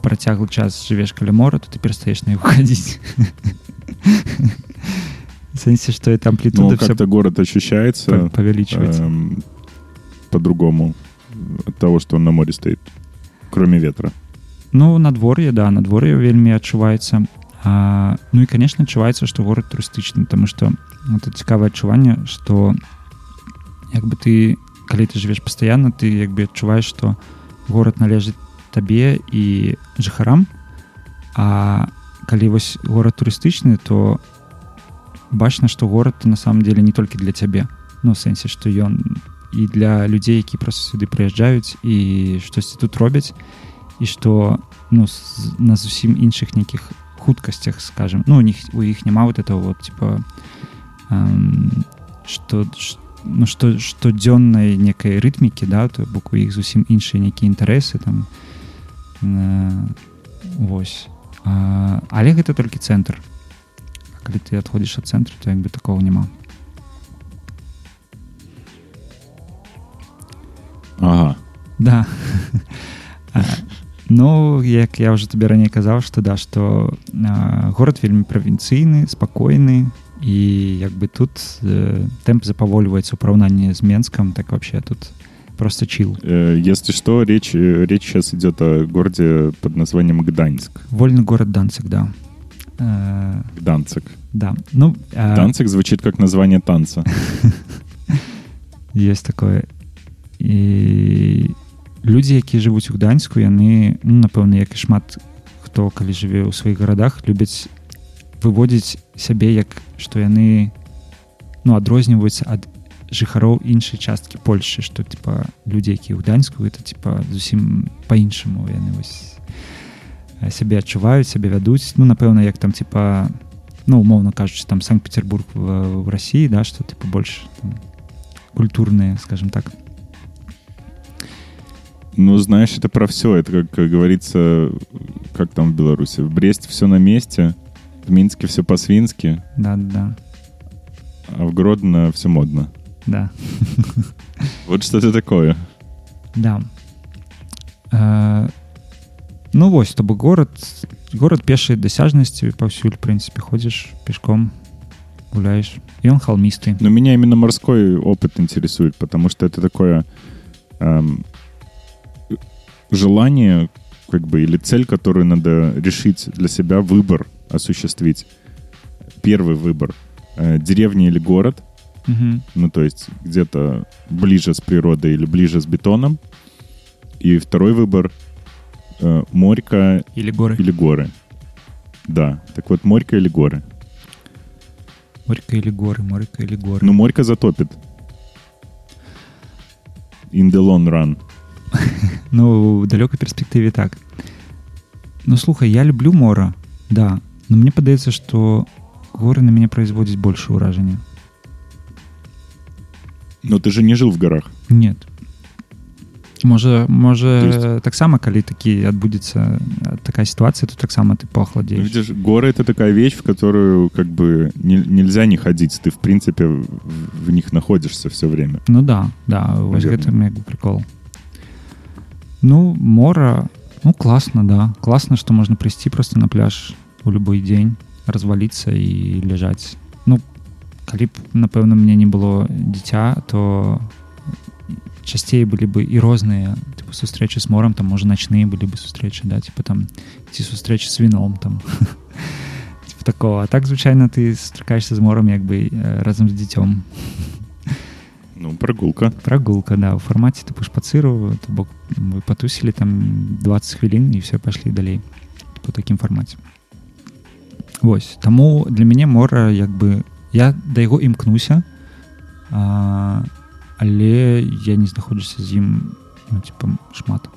працяглы час жывеш каля мора то ты перастаеш на яго хадзіць в сэнсе что это Ну, амплітуда все как-то город ощущается павялічваецца эм, по-другому от того, что он на море стоит, кроме ветра. Ну, надвор'е, да, надвор'е вельмі адчуваецца. А, ну і, конечно, адчуваецца, што горад турыстычны, тому што это цікавае адчуванне, што як бы ты, калі ты жывеш пастаянна, ты як бы адчуваеш, што горад належыць табе і жыхарам. А калі вось горад турыстычны, то бачна, што горад на самом деле не толькі для цябе. Ну, сэнсе, што ён і для людзей, які проста сюды прыязджаюць і штосьці тут робяць і што ну з- на зусім іншых нейкіх хуткасцях скажем. Ну у них у іх няма вот этого вот типа эм, что ну что штодзённай некай рытмікі да то бок у іх зусім іншыя нейкія інтарэсы там э, вось. А, але гэта толькі цэнтр калі ты адходзіш ад цэнтру то як бы такого няма Ага. Да. А, Ну, як я ўжо табе раней казаў, што да, што а, горад вельмі правінцыйны, спакойны і як бы тут э, тэмп запавольваецца ў параўнанні з Менскам, так вообще тут просто чил. Э, Если что, речь, э, речь сейчас идет о городе под названием Гданьск. Вольны горад Данцик, да. Э, Гданцик. Да. Ну, а, Данцик звучит как название танца. есть такое. І людзі, якія жывуць у Гданьску, яны, ну, напэўна, як і шмат хто калі жыве ў сваіх гарадах, любяць выводзіць сябе як што яны ну адрозніваюцца ад жыхароў іншай часткі Польшы што типа людзі якія ў Гданьску это типа зусім по-іншаму яны вось э, сябе адчуваюць сябе вядуць ну напэўна як там типа ну умоўна кажучы там санкт-петербург в, в России да что типа больше там, культурные скажем так Ну, знаешь, это про все. Это, как, как говорится, как там в Беларуси. В Бресте все на месте, в Минске все по-свински, да да а в Гродно все модно. да Вот что это такое. Да Э, ну вось то бы горад горад пешай дасяжнасці паўсюль в прынцыпе ходзіш пешком гуляешь і он холмісты Но меня именно морской опыт интересует, потому что это такое эм, желание как бы, или цель, которую надо решить для себя, выбор осуществить. Первый выбор. Э, деревня или город. Мгм. Ну, то есть где-то ближе с природой или ближе с бетоном. И второй выбор э, морька Или горы. или горы. Да, так вот, морька или горы. Морька или горы, морька или горы. Ну, морька затопит. In the long run. Ну, в далекой перспективе так. Ну, слухай, я люблю мора, да, но мне падаецца, што горы на мяне производзяць больше ўражання. Но ты же не жил в горах. Нет. Можа, То можа таксама калі такі адбудзецца э, такая сітуацыя, то таксама ты Ну, пахладзееш. Видишь, горы это такая вещь, в которую как бы не- нельзя не ходить. Ты, в принципе, в, в них находишься все время. Ну да, да, вось Наверно. гэта як бы прикол. Ну, мора, ну класна, да. Класна, што можна прыйсці просто на пляж у любой дзень, разваліцца і ляжаць. Ну, калі б, напэўна, мне не было дзіця, то часцей былі бы і розныя типу сустрэчы з морам там можа начныя былі бы сустрэчы да типа там ці сустрэчы з віном там типа такого а так звычайна ты сустракаешься з морам як бы э, разам з дзіцём Ну, прогулка. прогулка да у фармаце тыпу шпацыру то бок вы патусілі там 20 хвілін і все пашлі далей по такім фармаце Вось таму для мяне мора як бы я да яго імкнуся а, але я не знаходжуся з ім ну, типа шмат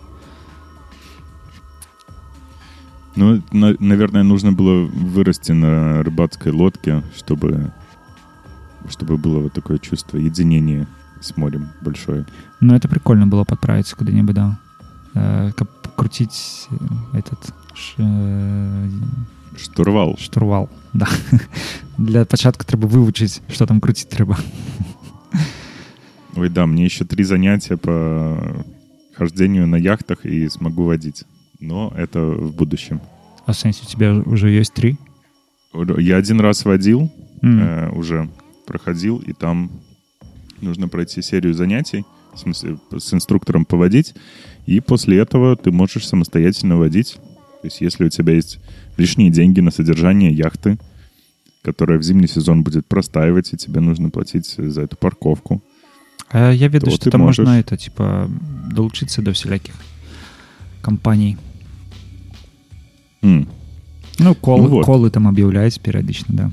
Ну, на- наверное, нужно было вырасти на рыбацкой лодке, чтобы, чтобы было вот такое чувство единения с морем большое. Ну это прикольно было подправиться куда-нибудь да Э, каб крутить э, этот ш- э, Штурвал. штурвал да для пачатку трэба вывучыць что там круціць трэба Ой, да, мне еще три занятия по хождению на яхтах и смогу водить. Но это в будущем. а в сэнсе у тебя уже есть три Я один раз водил, М. э, уже проходил, и там нужно пройти серию занятий, в смысле, с инструктором поводить, и после этого ты можешь самостоятельно водить. То есть если у тебя есть лишние деньги на содержание яхты, которая в зимний сезон будет простаивать, и тебе нужно платить за эту парковку. А я ведаю То что ты там можешь. можна это типа долучыцца до всялякіх кампаній М, ну колы Ну вот. колы там аб'яўляюць перыядычна да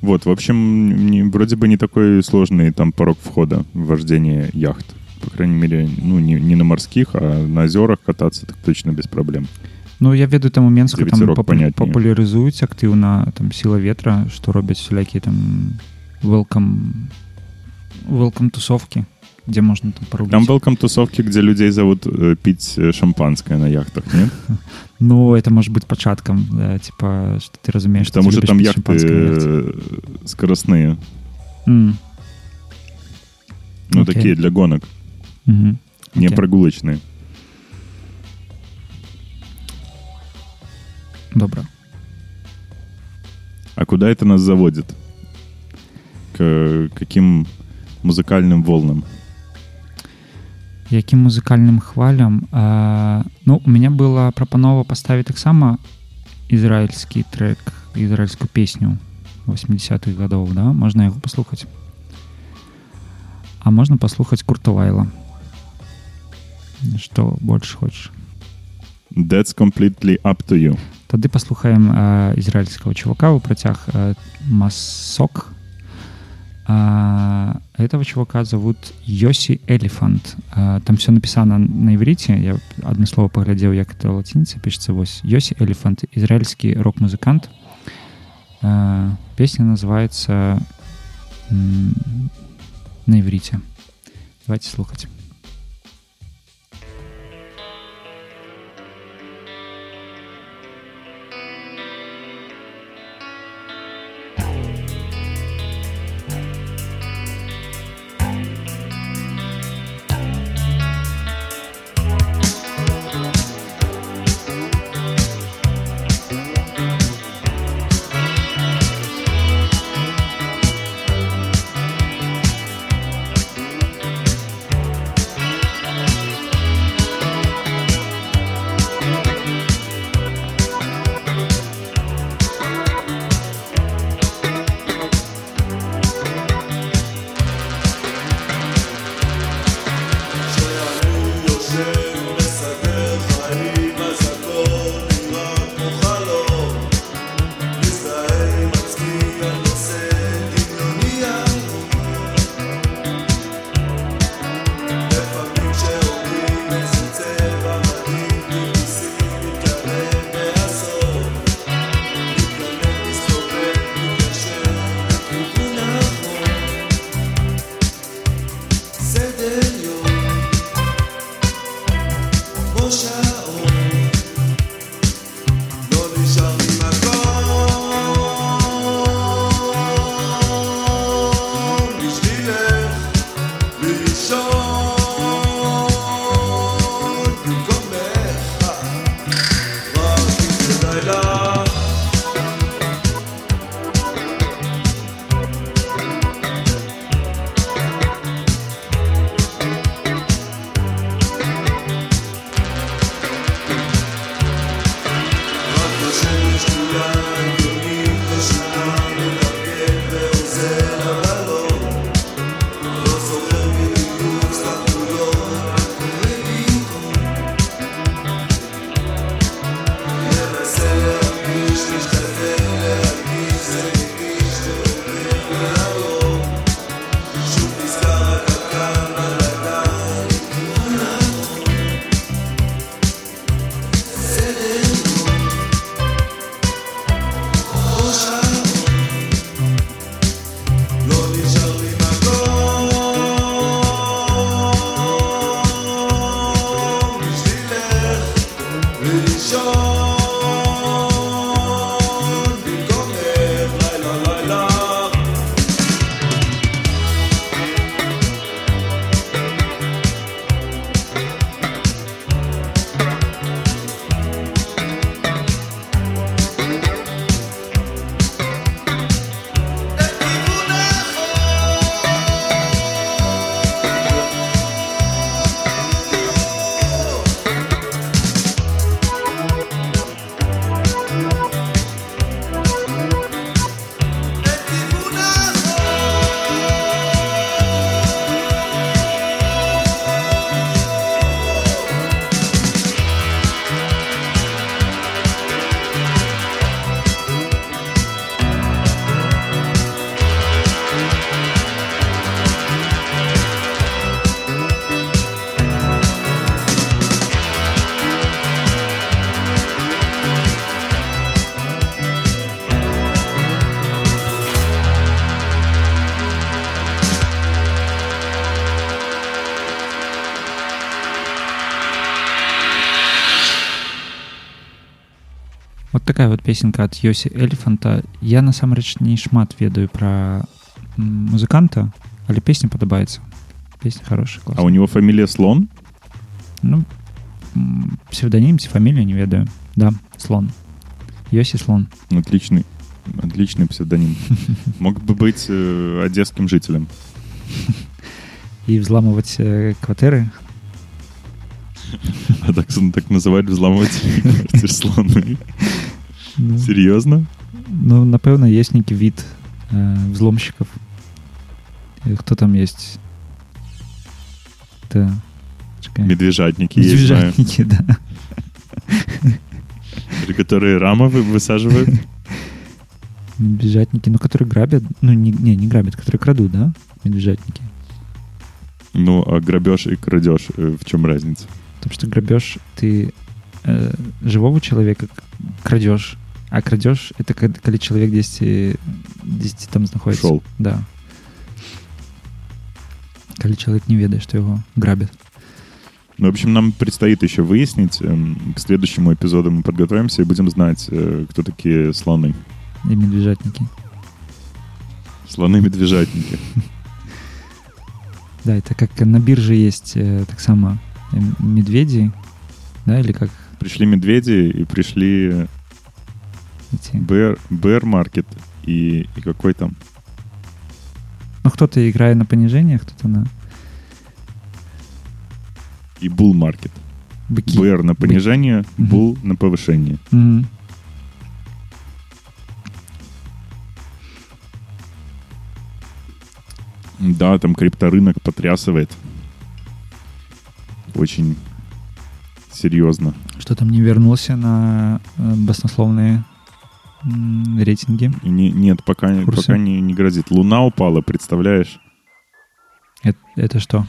Вот, в общем, не- вроде бы не такой сложный там порог входа в вождение яхт. По крайней мере, ну, не, не на морских, а на озерах кататься так точно без проблем. Ну я ведаю там у менску За там ветерок папу- понятнее. папулярызуюць актыўна там сіла ветра што робяць всялякія там welcome welcome тусовки где можна там парубіць Там welcome тусовки, где людей зовут э, пить э, шампанское на яхтах, нет? ну это может быть пачаткам да, типа что ты разумеешь Потому что там яхты э, скоростные. Ну, такие для гонок, не прогулочные. добра А куда это нас заводит? К каким музыкальным волнам? якім музыкальным хвалям а, ну у меня была прапанова паставіць таксама ізраільскі трек ізраільскую песню 80-х гадоў да можна яго паслухаць а можна паслухаць куртавайла что больш хочаш That's completely up to you. тады паслухаем э, ізраільскага чувака у працяг э, масок а, этого чувака зовут Йосі Элефант а, там все написано на иврите я одно слово поглядзеў як это лацініца пишется вось Йосі Элефант израильский рок-музыкант а, песня называется м, на иврите давайте слухать такая вот песенка ад Йосі Эльфанта. Я насамрэч не шмат ведаю пра м, музыканта, але песня падабаецца. Песня хорошая, А у классная. него фамилия Слон? Ну, м, псевдоним, ці фамилия, не ведаю. Да, Слон. Йосі Слон. Отличный, отличный псевдоним. Мог бы быть э, одесским жителем. І взламывать э, кватэры. А так, так называют взламывать квартир слоны. Ну, Серьезно? ну, напэўна, есть нейкі від э, взломщиков. Э, Хто там есть? Да. Чакай. Медвежатники, я знаю. Медвежатники, да. Которые рамы вы- высаживают. Медвежатники, ну, которые грабят. Ну, не, не, не грабят, которые крадут, да? Медвежатники. Ну, а грабеж и крадеж, э, в чем разница? Потому что грабеж ты э, живого человека к- крадешь, а крадешь это когда, когда человек 10, 10 там находится. Шел. Да. Когда человек не ведает, что его грабят. Ну, в общем, нам предстоит еще выяснить. эм, К следующему эпизоду мы подготовимся и будем знать, э, кто такие слоны. И медвежатники. Слоны-медвежатники. Да, это как на бирже есть э, так само э, медведи, да, или как Пришли медведи и пришли эти. Bear, Bear Market и, и какой там? Ну, кто-то играет на понижение, кто-то на И Bull Market. быки. Bear на понижение, Мгм. Bull на повышение. Мгм. Да, там крипторынок потрясывает. Очень серьезно. Что там не вернулся на э, баснословные рейтинги. Не- нет, пока, Курсы? пока не, не грозит. Луна упала, представляешь? Это, это что?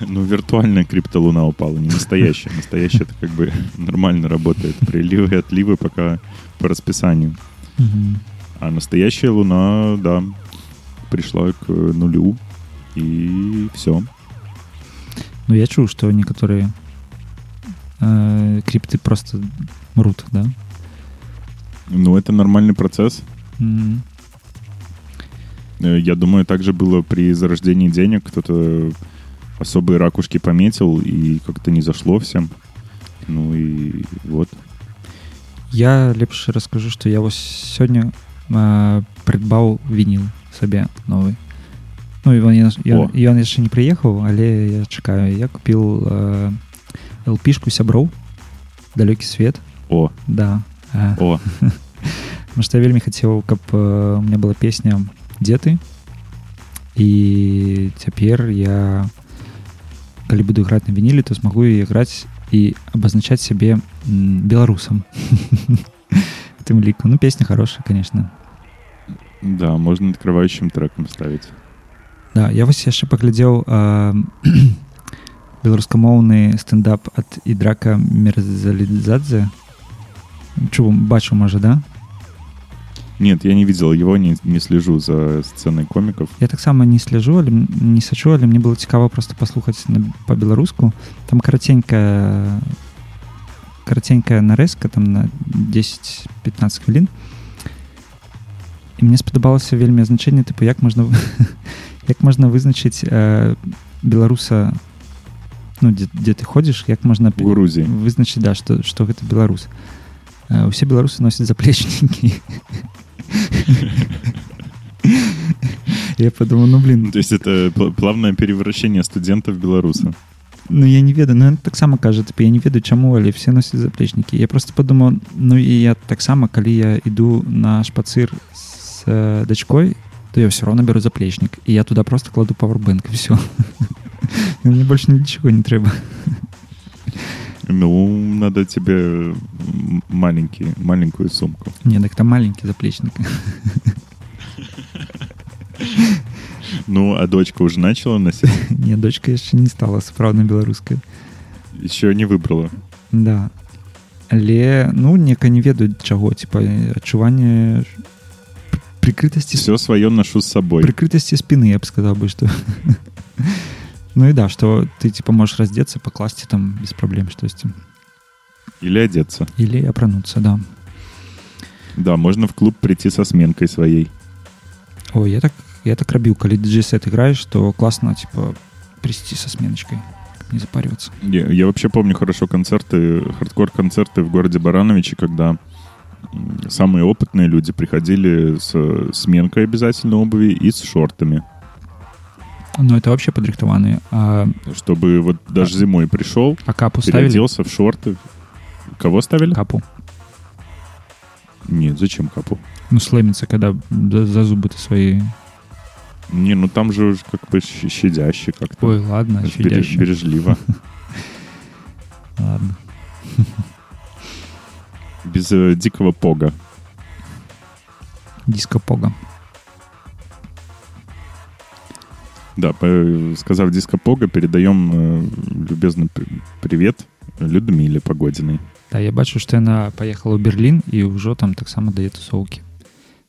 Ну, виртуальная криптолуна упала, не настоящая. Настоящая это как бы нормально работает. Приливы и отливы пока по расписанию. А настоящая луна, да, пришла к нулю. И все. Ну, я чуў, што некаторыя э, крипты просто мрут, да? Ну, это нормальный процесс. М, Э, Я думаю, также было при зарождении денег. Кто-то особые ракушки пометил, и как-то не зашло всем. Ну и вот. Я лепш раскажу, што я вось сёння э, прыдбаў вініл сабе новы. Ну, і ён, ён, О. ён яшчэ не прыехаў, але я чакаю. Я купіў э, LP-шку сяброў далёкі свет. О, Да. Э, о, Потому что я вельмі хацеў каб э, у меня была песня дзе ты і цяпер я калі буду іграць на вінілі то смогу і іграць і абазначаць сябе м, беларусам У тым ліку ну песня хорошая конечно да, можно открывающим треком ставить. да я вось яшчэ паглядзеў э, беларускамоўны стендап ад ідрака мерзалідзадзе чу бачу можа да Нет, я не видел его, не, не слежу за сценой комиков. Я таксама не сляжу але м- не сачу але мне было цікава просто паслухаць на- па-беларуску там караценькая караценькая нарэзка там на 10-15 хвілін і мне спадабалася вельмі азначэнне тыпу як можна вы- як можна вызначыць э, беларуса ну дзе, дзе ты ходзіш як можна В Грузии. вызначыць да што што гэта беларус Э, усе беларусы носяць заплечнікі я подумал ну блин Ну, То есть это пл- плавное превращение студента в белоруса. Ну я не ведаю ну ён таксама кажа тыпу я не ведаю чаму але все носяць заплечнікі я просто подумаў ну і я таксама калі я іду на шпацыр с э, дачкой то я все равно беру заплечнік і я туда просто кладу пауэрбэнк і все мне больше нічого не трэба Ну, надо тебе м, маленький, маленькую сумку. не так там маленький заплечнік Ну, а дочка уже начала носить? не дочка яшчэ не стала сапраўдна беларускай Еще не выбрала. да але ну нека не ведаю чаго типа адчуванне прикрытасці Все свое ношу с собой. прикрытости спины, я бы сказал бы, что... Ну и да, что ты типа можешь раздеться, покласть там без проблем, что есть. Или одеться. Или опрануться, да. Да, можно в клуб прийти со сменкой своей. Ой, я так, я так робил, когда диджей-сет играешь, что классно, типа, прийти со сменочкой, не запариваться. Я, я вообще помню хорошо концерты, хардкор-концерты в городе Барановичи, когда самые опытные люди приходили с сменкой обязательно обуви и с шортами. Но это вообще подрихтованные. А, Чтобы вот даже зимой пришел, а капу ставили? переоделся в шорты. Кого ставили? Капу. Нет, зачем капу? Ну, слэмится, когда за, за зубы-то свои... Не, ну там же как бы щадяще как-то. Ой, ладно, щадяще. Бережливо. Ладно. Без э, дикого пога. Диско-пога. Да, по- сказав диско пога, передаем э, любезный п- привет Людмиле Погодиной. Да, я бачу, што яна паехала ў Берлін і ўжо там таксама дае тусоўкі.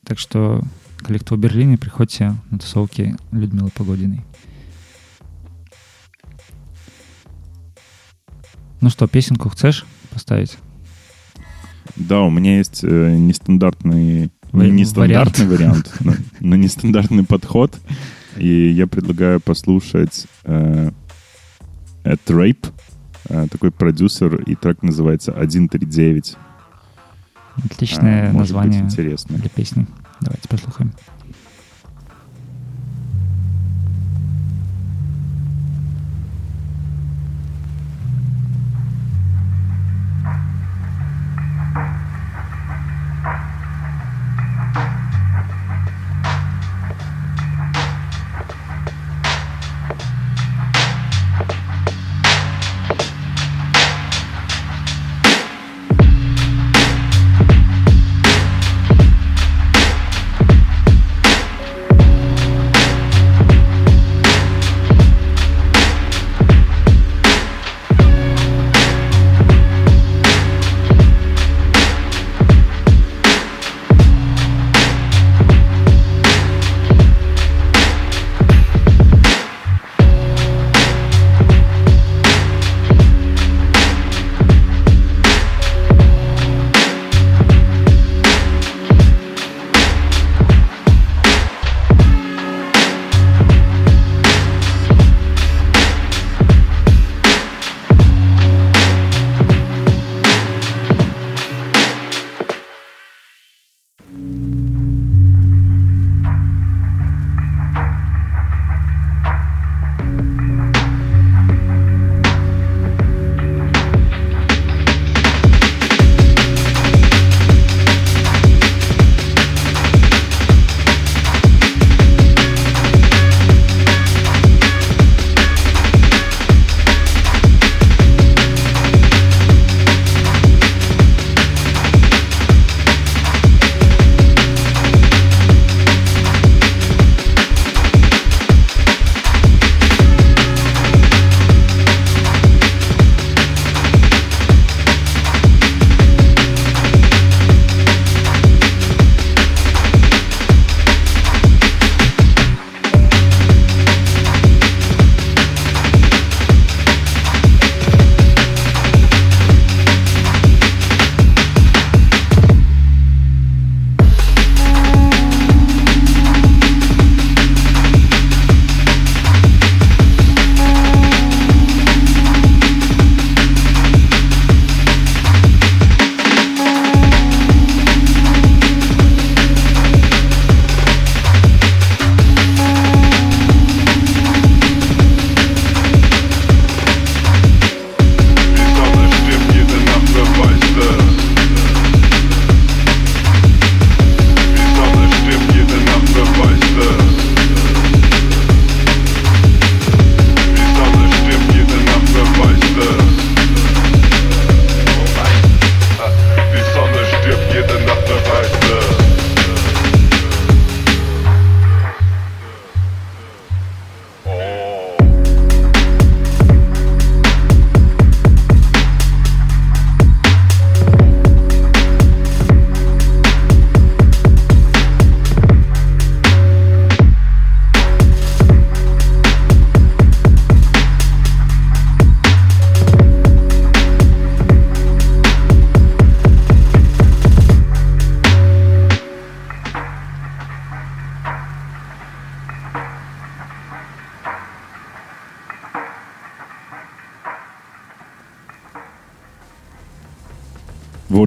Так што калі хто ў Берліне прыходзьце на тусоўкі Людмілы Пагодзінай. Ну што, песенку хочаш паставіць? Да, у меня есть э, нестандартный, Ва- не нестандартный вариант, но, но нестандартный подход. И я предлагаю послушать э, At Rape, э, такой продюсер, и трек называется 139. Отличное А, может быть, название интересно. для песни. Давайте послухаем.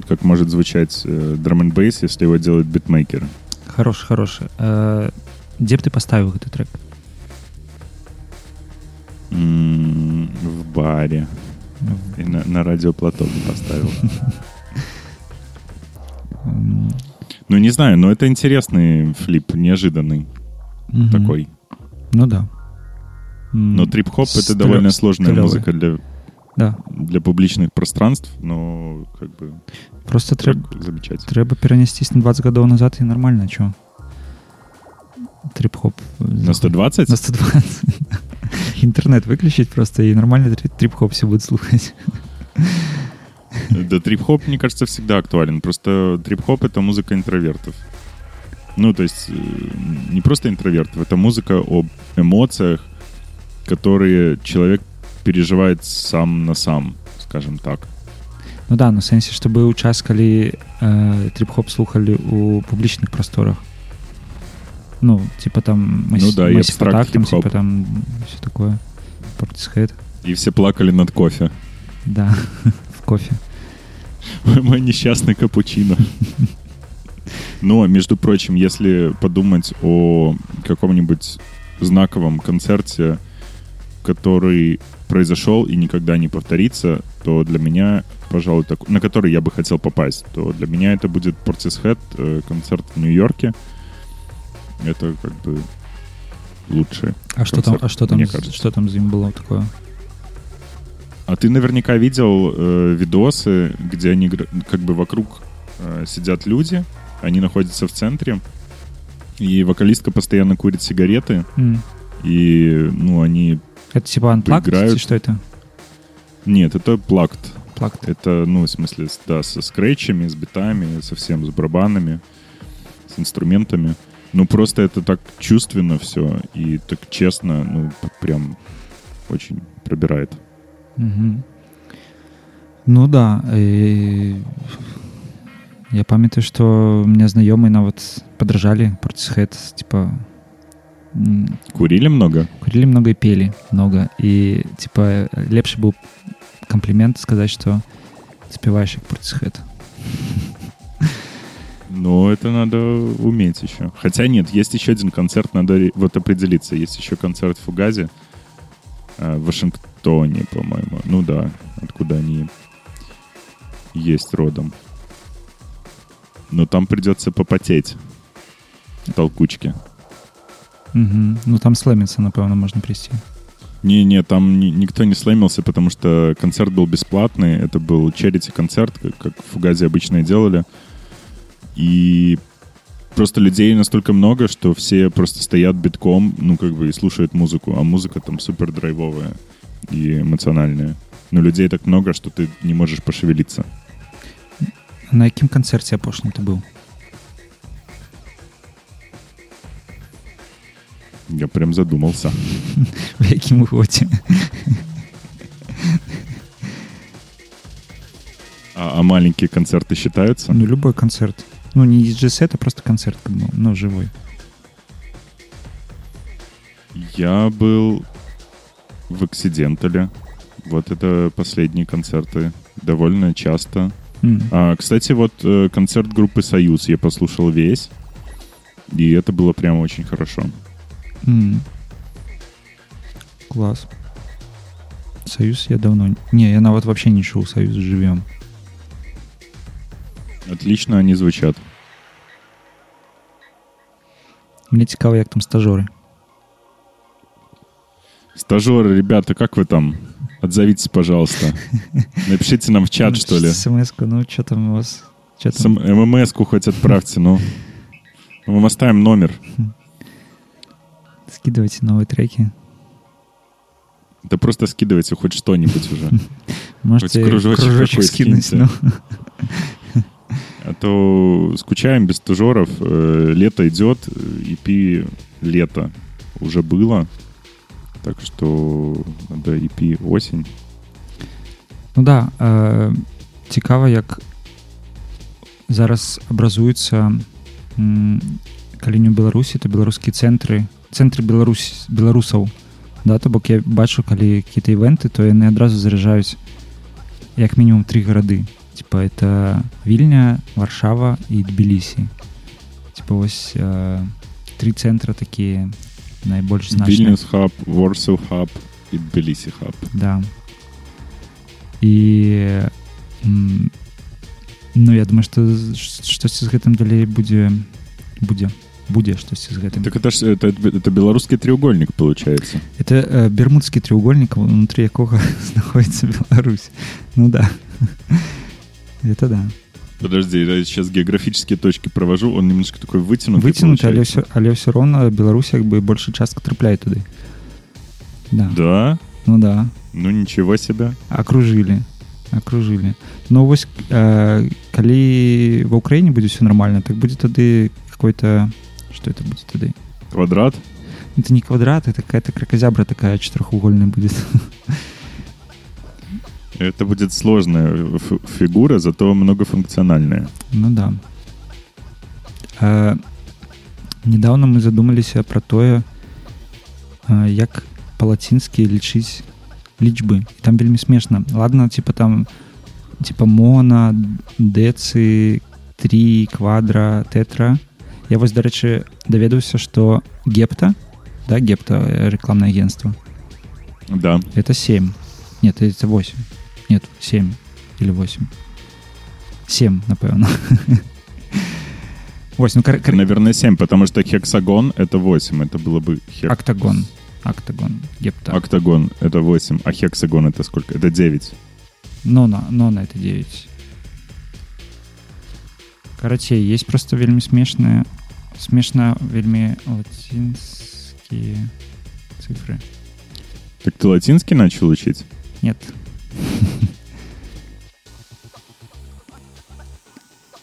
Как может звучать э, драм н бейс, если его делают битмейкеры. Хорош, хорош. Э, Дзе б ты паставіў гэты трек? В баре. И на, на радиоплато бы поставил. Ну, не знаю, но это интересный флип, неожиданный такой. Ну да. Но трип-хоп — это довольно сложная музыка для, Да для публичных пространств, но как бы Просто трек трэба замечательный. трэба перанесцісь на 20 гадоў назад і нармальна чё трip-хоп На 120? на 120 інтэрнет выключыць просто і нормальный три- трип-хоп все будут слухаць Да, трип-хоп, мне кажется, всегда актуален. Просто трип-хоп — это музыка интровертов. Ну, то есть э, не просто интровертов, это музыка об эмоциях, которые человек переживает сам на сам, скажем так. Ну да на сэнсе што быў час калі э, трip-хоп слухалі у публічных прасторах ну типа там Ну да, и абстракт там хип-хоп. типа там все такое Portishead. И все плакали над кофе. да в кофе Мой несчастный капучино. Но, между прочим, если подумать о каком-нибудь знаковом концерте, который произошел и никогда не повторится, то для меня, пожалуй, так, на который я бы хотел попасть, то для меня это будет Portishead, э, концерт в Нью-Йорке. Это как бы лучшее. а что там концерт, а что там кажется. что там з ім было такое А ты наверняка видел э, видосы, где они как бы вокруг э, сидят люди, они находятся в центре, и вокалистка постоянно курит сигареты, М. и, ну, они... это типа Unplugged, Играют. ці что это Нет, это плакт. Plugged. Это, ну, в смысле, с- да, со скретчами, с битами, совсем с барабанами, с инструментами. Ну, просто это так чувственно все, и так честно, ну, п- прям очень пробирает. Мгм. Ну да і... я памятаю што мне знаёмыя нават падражалі Portishead типа м, Курили много? курілі много і пелі много і типа лепш быў камплімент сказаць што спяваеш як Portishead Ну, это надо уметь еще. Хотя нет, есть еще один концерт, надо ре- вот определиться. Есть еще концерт в Фугазе э, в Вашингтоне, по-моему. Ну да, откуда они есть родом. Но там придется попотеть толкучки. Мгм. ну там слэміцца напэўна можна прыйсці Не-не, там ни- никто не слэмился, потому что концерт был бесплатный. Это был черити-концерт, как, как в Фугазе обычно и делали. И просто людей настолько много, что все просто стоят битком, ну, как бы, и слушают музыку. А музыка там супер драйвовая и эмоциональная. Но людей так много, что ты не можешь пошевелиться. на якім канцэрце апошні ты быў Я прям задумался. в якім годзе А, а маленькие концерты считаются? ну любой канцэрт ну не диджей-сет а просто канцэрт ну, ну живой Я был в Оксидентале. Вот это последние концерты. Довольно часто. М. А, кстати, вот э, концерт группы «Союз» я послушал весь. И это было прям очень хорошо. М. класс саюз я давно не я нават вообще не чуў саюз живем Отлично они звучат. мне цікава як там стажоры Стажеры, ребята, как вы там? Отзовитесь, пожалуйста. Напишите нам в чат, что ли. смс ну что там у вас Чё там? ММС-ку хоть отправьте, ну. Мы вам оставим номер. скидывайте новые треки Да просто скидывайте хоть что-нибудь уже. можете кружочек какой скинуть скиньте. ну. А то скучаем без стажеров. Э, Лето идет, э, EP лето уже было. Так что надо EP осень. Ну да э, цікава як зараз абразуецца м, калі не ў беларусі то беларускія цэнтры цэнтры Беларусь беларусаў да то бок я бачу калі какие-то івенты то яны адразу заряджаюць як мінімум три гарады типа это вільня варшава і тбілісі типа вось э, три цэнтра такія найбольш значныя Вильнюс хаб, Warsaw хаб и Тбилиси хаб. да і м, ну я думаю что з- штосьці з гэтым далей будзе будзе будзе штосьці з гэтым Так это, ж, это, это белорусский треугольник получается. это э, бермудский треугольник внутри якога знаходится Беларусь ну да это да Подожди, я сейчас географические точки провожу, он немножко такой вытянутый вытянуты але получается. все але все роўна Беларусь як бы большая частка трапляе туды да Да? ну да Ну ничего себе. окружили окружили но вось э, калі в Украине будзе все нормально так будет тады какой-то что это будет тады Квадрат? это не квадрат это какая-то кракозябра такая четырехугольная будет Это будет сложная ф- фигура, зато многофункциональная. ну да э, недавно мы задумаліся про тое э, як па-лацінскі лічыць лічбы І там вельмі смешна ладно типа там типа мона дэцы 3 квадра тетра я вось дарэчы даведаўся что гепта да гепта э, рекламное агентство Да. это 7 нет это 8 нет 7 или 8 7 напэўна Вось, ну, кар- кар- Наверное, 7, потому что хексагон — это 8. Это было бы хек... октагон октагон гепта Октагон — это 8, а хексагон — это сколько? Это 9. нона нона это 9 карацей есть просто вельмі смешная смешна вельмі лацінскія цифры Так ты латинский начал учить? Нет.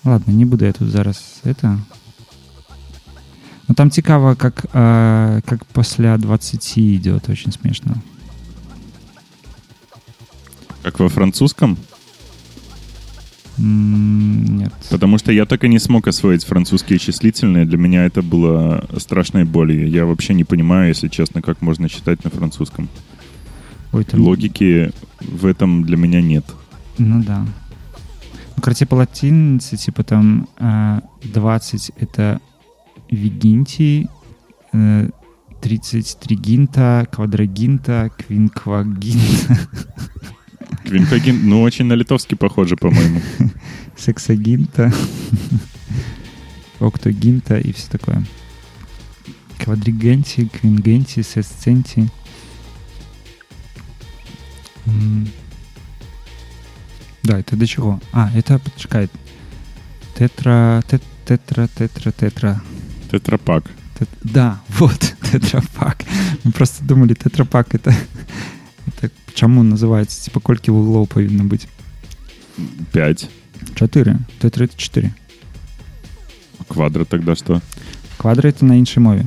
Ладно, не буду я тут зараз это. Но там цікаво, как, э, как после 20 идет, очень смешно. Как во французском? Нет. Потому что я так и не смог освоить французские числительные. Для меня это было страшной болью. Я вообще не понимаю, если честно, как можно читать на французском. Ой, там... Логики в этом для меня нет. Ну да. Ну, короче, по латинице, типа там э, 20 это вигинти, э, 30 тригинта, квадрагинта, квинквагинта, Квинкагин, ну, очень на литовский похоже, по-моему. сексагинта, октогинта и все такое. Квадригенти, квингенти, сесценти. Да, это до чего? А, это, почекай. Тетра, тет- тетра, тетра, тетра. Тетрапак. Тет- Да, вот, тетрапак. Мы просто думали, тетрапак это Это чему называется? Типа, кольки углов повинно быть? Пять. Чотири. Тетра это 4. Квадрат тогда что? Квадра это на іншій мові.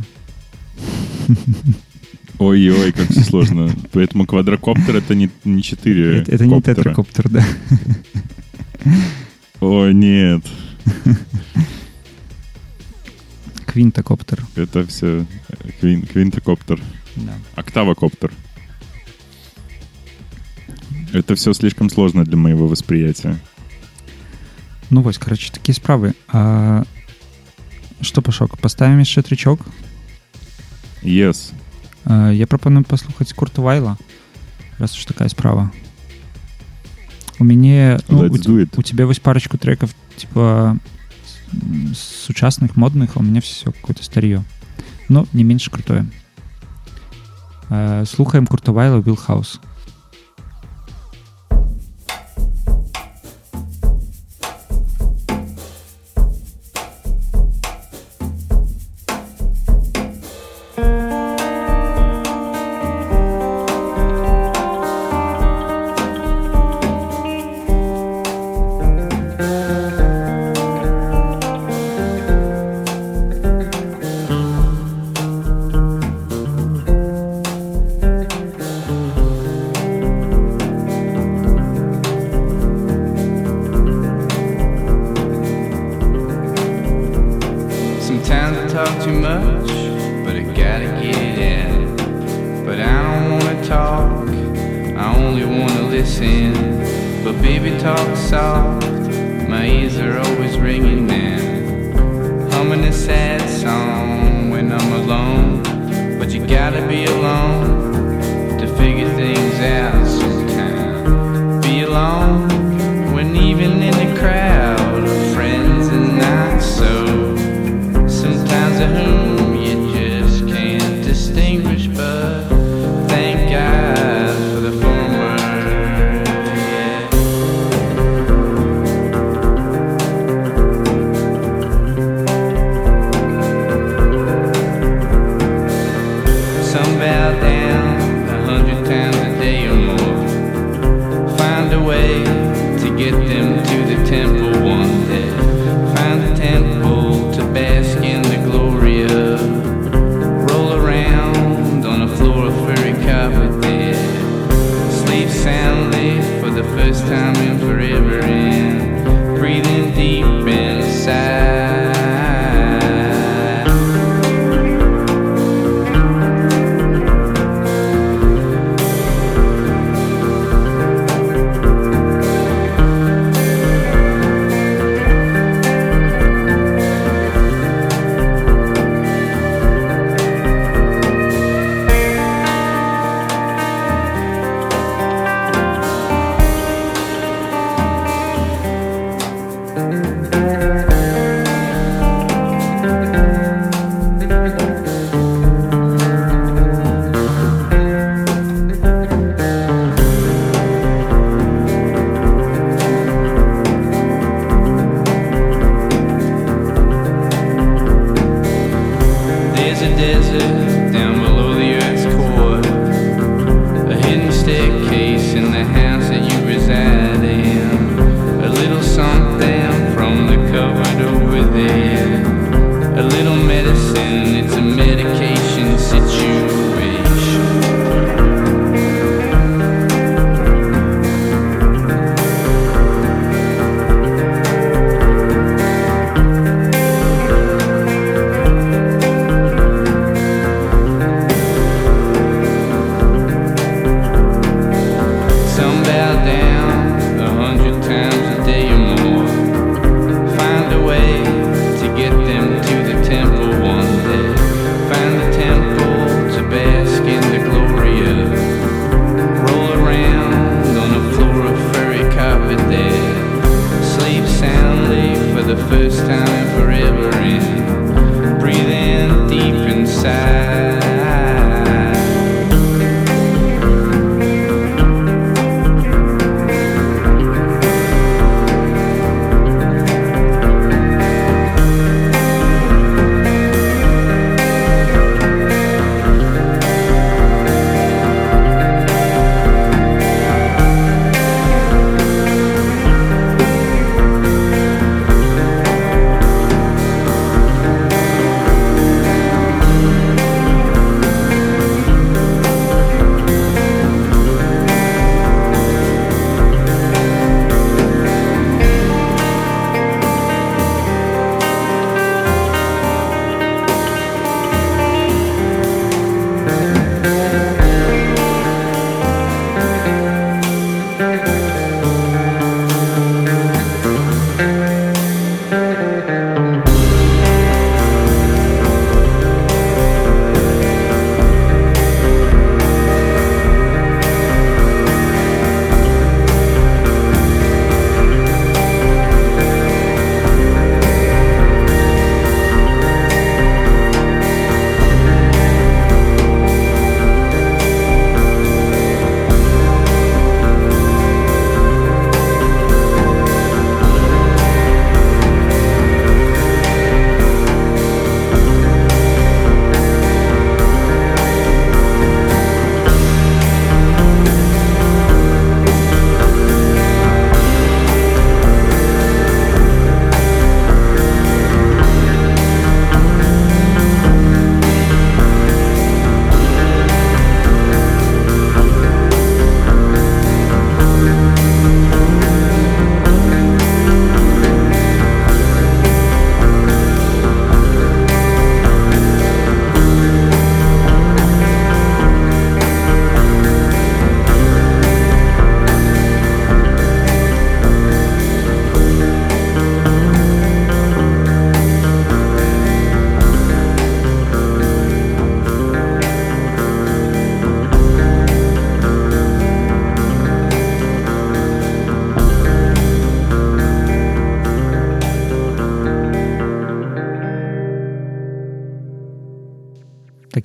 Ой-ой, как все сложно. Поэтому квадрокоптер это не, не четыре Это, это не коптера. тетракоптер, да. Ой, нет. Квинтокоптер. Это все квин, квинтокоптер. Да. Октавокоптер. Это все слишком сложно для моего восприятия. Ну вось, короче, такие справы. А... Што, Пашок, поставім яшчэ трычок? Yes. А, Я прапаную паслухаць Курта Вайла, раз уж такая справа. У мяне ну, у, у тебя вось парочку треков типа м, сучасных, модных, а у меня все какое-то старье. Но не меньше крутое. А, Слухаем Курта Вайла Will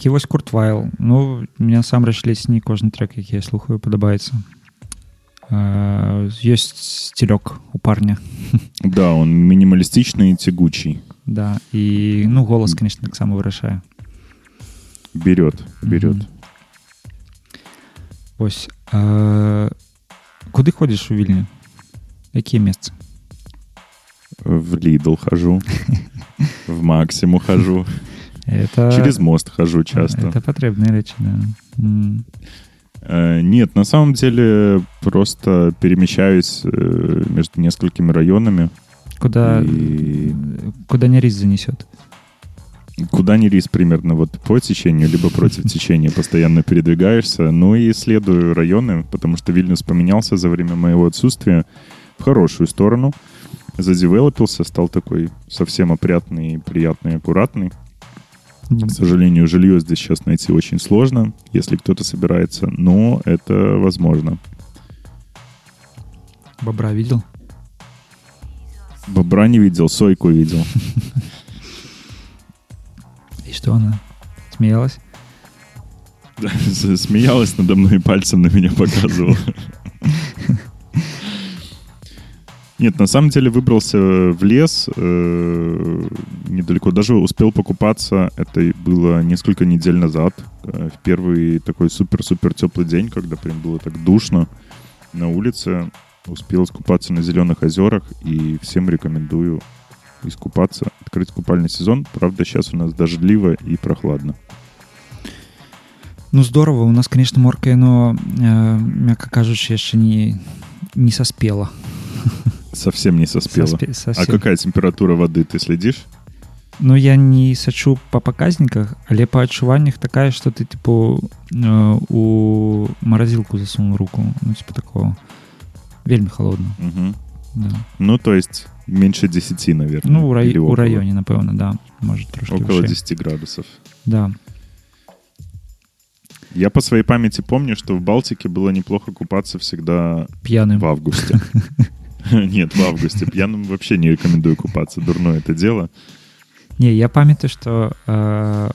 такі вось куртвайл ну мне насамрэч ледзь не кожны трек які я слухаю падабаецца ёсць сцелёк у парня Да, он минималистичный и тягучий. да і ну голас конечно таксама вырашае Берет, берет. Мгм. ось а, куды ходзіш у вільні якія месцы В Лидл хожу, в Максиму хожу, это через мост хожу часто. это патрэбныя рэчы да. Э, Нет, на самом деле просто перемещаюсь э, между несколькими районами. куда И куда не рис занесет куда ни рис примерно вот по течению, либо против течения постоянно передвигаешься. Ну и исследую районы, потому что Вильнюс поменялся за время моего отсутствия в хорошую сторону. Задевелопился, стал такой совсем опрятный, приятный, аккуратный. К сожалению, жилье здесь сейчас найти очень сложно, если кто-то собирается, но это возможно. бобра видел Бобра не видел, сойку видел. и что она смеялась Да, Смеялась надо мной и пальцем на меня показывала. Нет, на самом деле выбрался в лес э, недалеко. Даже успел покупаться. Это было несколько недель назад. э, в первый такой супер-супер теплый день, когда прям было так душно на улице. Успел искупаться на Зеленых озерах. И всем рекомендую искупаться, открыть купальный сезон. Правда, сейчас у нас дождливо и прохладно. Ну здорово у нас конечно морка яно э, мякка кажучы яшчэ не не саспела Совсем не соспела. Соспе- А совсем. какая температура воды, ты следишь? Ну я не сачу па паказніках але па адчуваннях такая что ты типу э, у маразилку засунул руку ну типа такого вельмі холодно Мгм. да. Ну, то есть меньше 10, наверное. ну у, рай... или у около. раёне напэўна да может трошки Около вышэй. 10 градусов. да Я по своей памяти помню, что в Балтике было неплохо купаться всегда пьяным в августе. Нет, в августе. Пьяным вообще не рекомендую купаться. Дурное это дело. не я памятаю что э,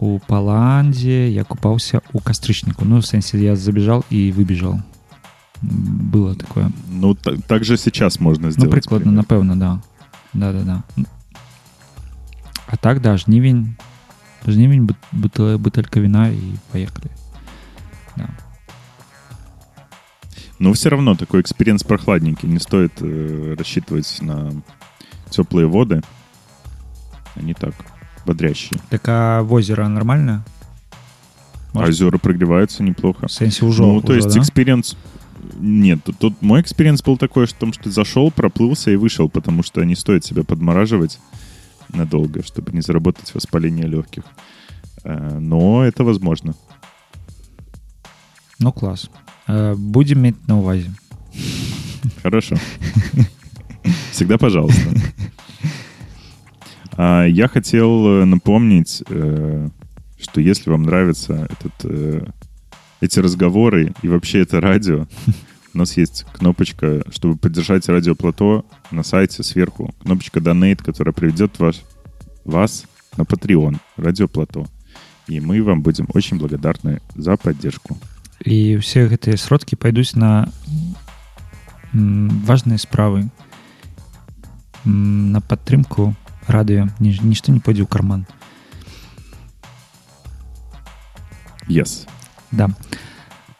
у паландзе я купаўся у кастрычніку ну в сэнсе я забежал і выбежал М, было такое Ну, та- так же сейчас можно Ну, сделать. прыкладна, примерно. напэўна, да. Да, да, да. А так, да, жнівень, жнівень, бут- бутыль- бутылька вина и поехали. Но все равно такой experience прохладненький. Не стоит э, рассчитывать на теплые воды. Они так бодрящие. Так, а в озеро нормально? Может, Озера прогреваются неплохо. В сенсе уже, Ну, то уже, есть да? experience... Нет, тут, тут мой experience был такой, что, том, что зашел, проплылся и вышел, потому что не стоит себя подмораживать надолго, чтобы не заработать воспаление легких. Э, Но это возможно. Ну, класс. Э, Будем иметь на увазе. Хорошо. Всегда пожалуйста. А, Я хотел э, напомнить, э, что если вам нравятся эти разговоры и вообще это радио, у нас есть кнопочка, чтобы поддержать радио Плато на сайте сверху. Кнопочка Donate, которая приведет ваш, вас на Patreon Радио Плато. И мы вам будем очень благодарны за поддержку. І ўсе гэтыя сродкі пойдуць на м, важныя справы М, на падтрымку радыё Ні- нішто не пойдзе ў карман Yes. Да.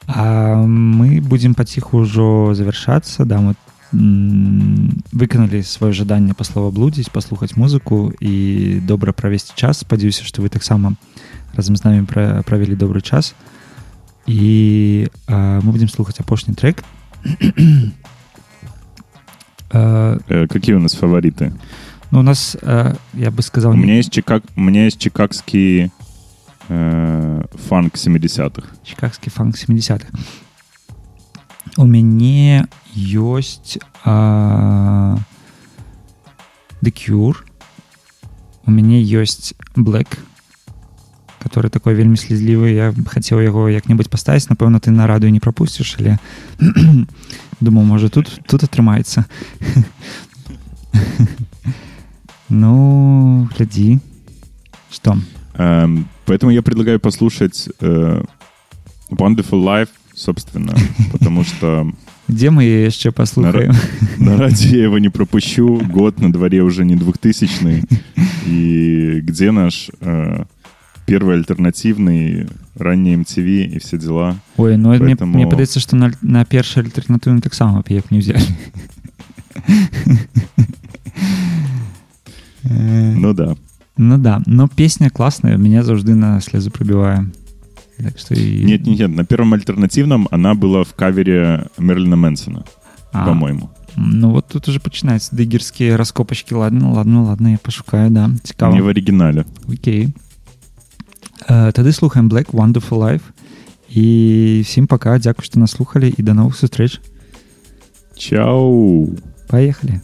А мы будем паціху ўжо завяршацца да мы м, выканалі сваё жаданне па словаблудзіць паслухаць музыку і добра правесці час спадзяюся што вы таксама разам з намі пра, правялі добры час і а, мы будем слухаць апошні трек А, Э, Какие у нас фавориты? ну, у нас а, я бы сказал У меня есть, чикаг... у меня есть чикагский э, фанк 70-х. чикагскі фанк 70-х у мяне ёсць а, The Cure у мяне ёсць Black который такой вельмі слезлівы я хацеў яго як-небудзь паставіць напэўна ты на радыё не прапусціш але думаў можа тут тут атрымаецца ну глядзі что Эм, Поэтому я предлагаю послушать э, Wonderful Life, собственно, потому что Где мы яе яшчэ паслухаем на радио я его не пропущу. Год на дворе уже не 2000 И где наш э, первый альтернативный, ранний MTV и все дела. Ой ну мне, Поэтому- мне падаецца што на, на першы альтэрнатыўны таксама б як не ўзялі Э, Ну да. Ну да но песня класная меня заўжды на слезу прабівае так что і... Нет, нет, нет. На первом альтернативном она была в кавере Мерлина Мэнсона, А, по-моему. Ну вот тут уже пачынаюцца дыгерскія раскопачкі ладно ладно ладно я пашукаю да цікава Не в оригинале. Окей Э, тады слухаем Black Wonderful Life і всім пока дзякуй што нас слухалі і да новых сустрэч Чау. поехали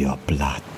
your blood.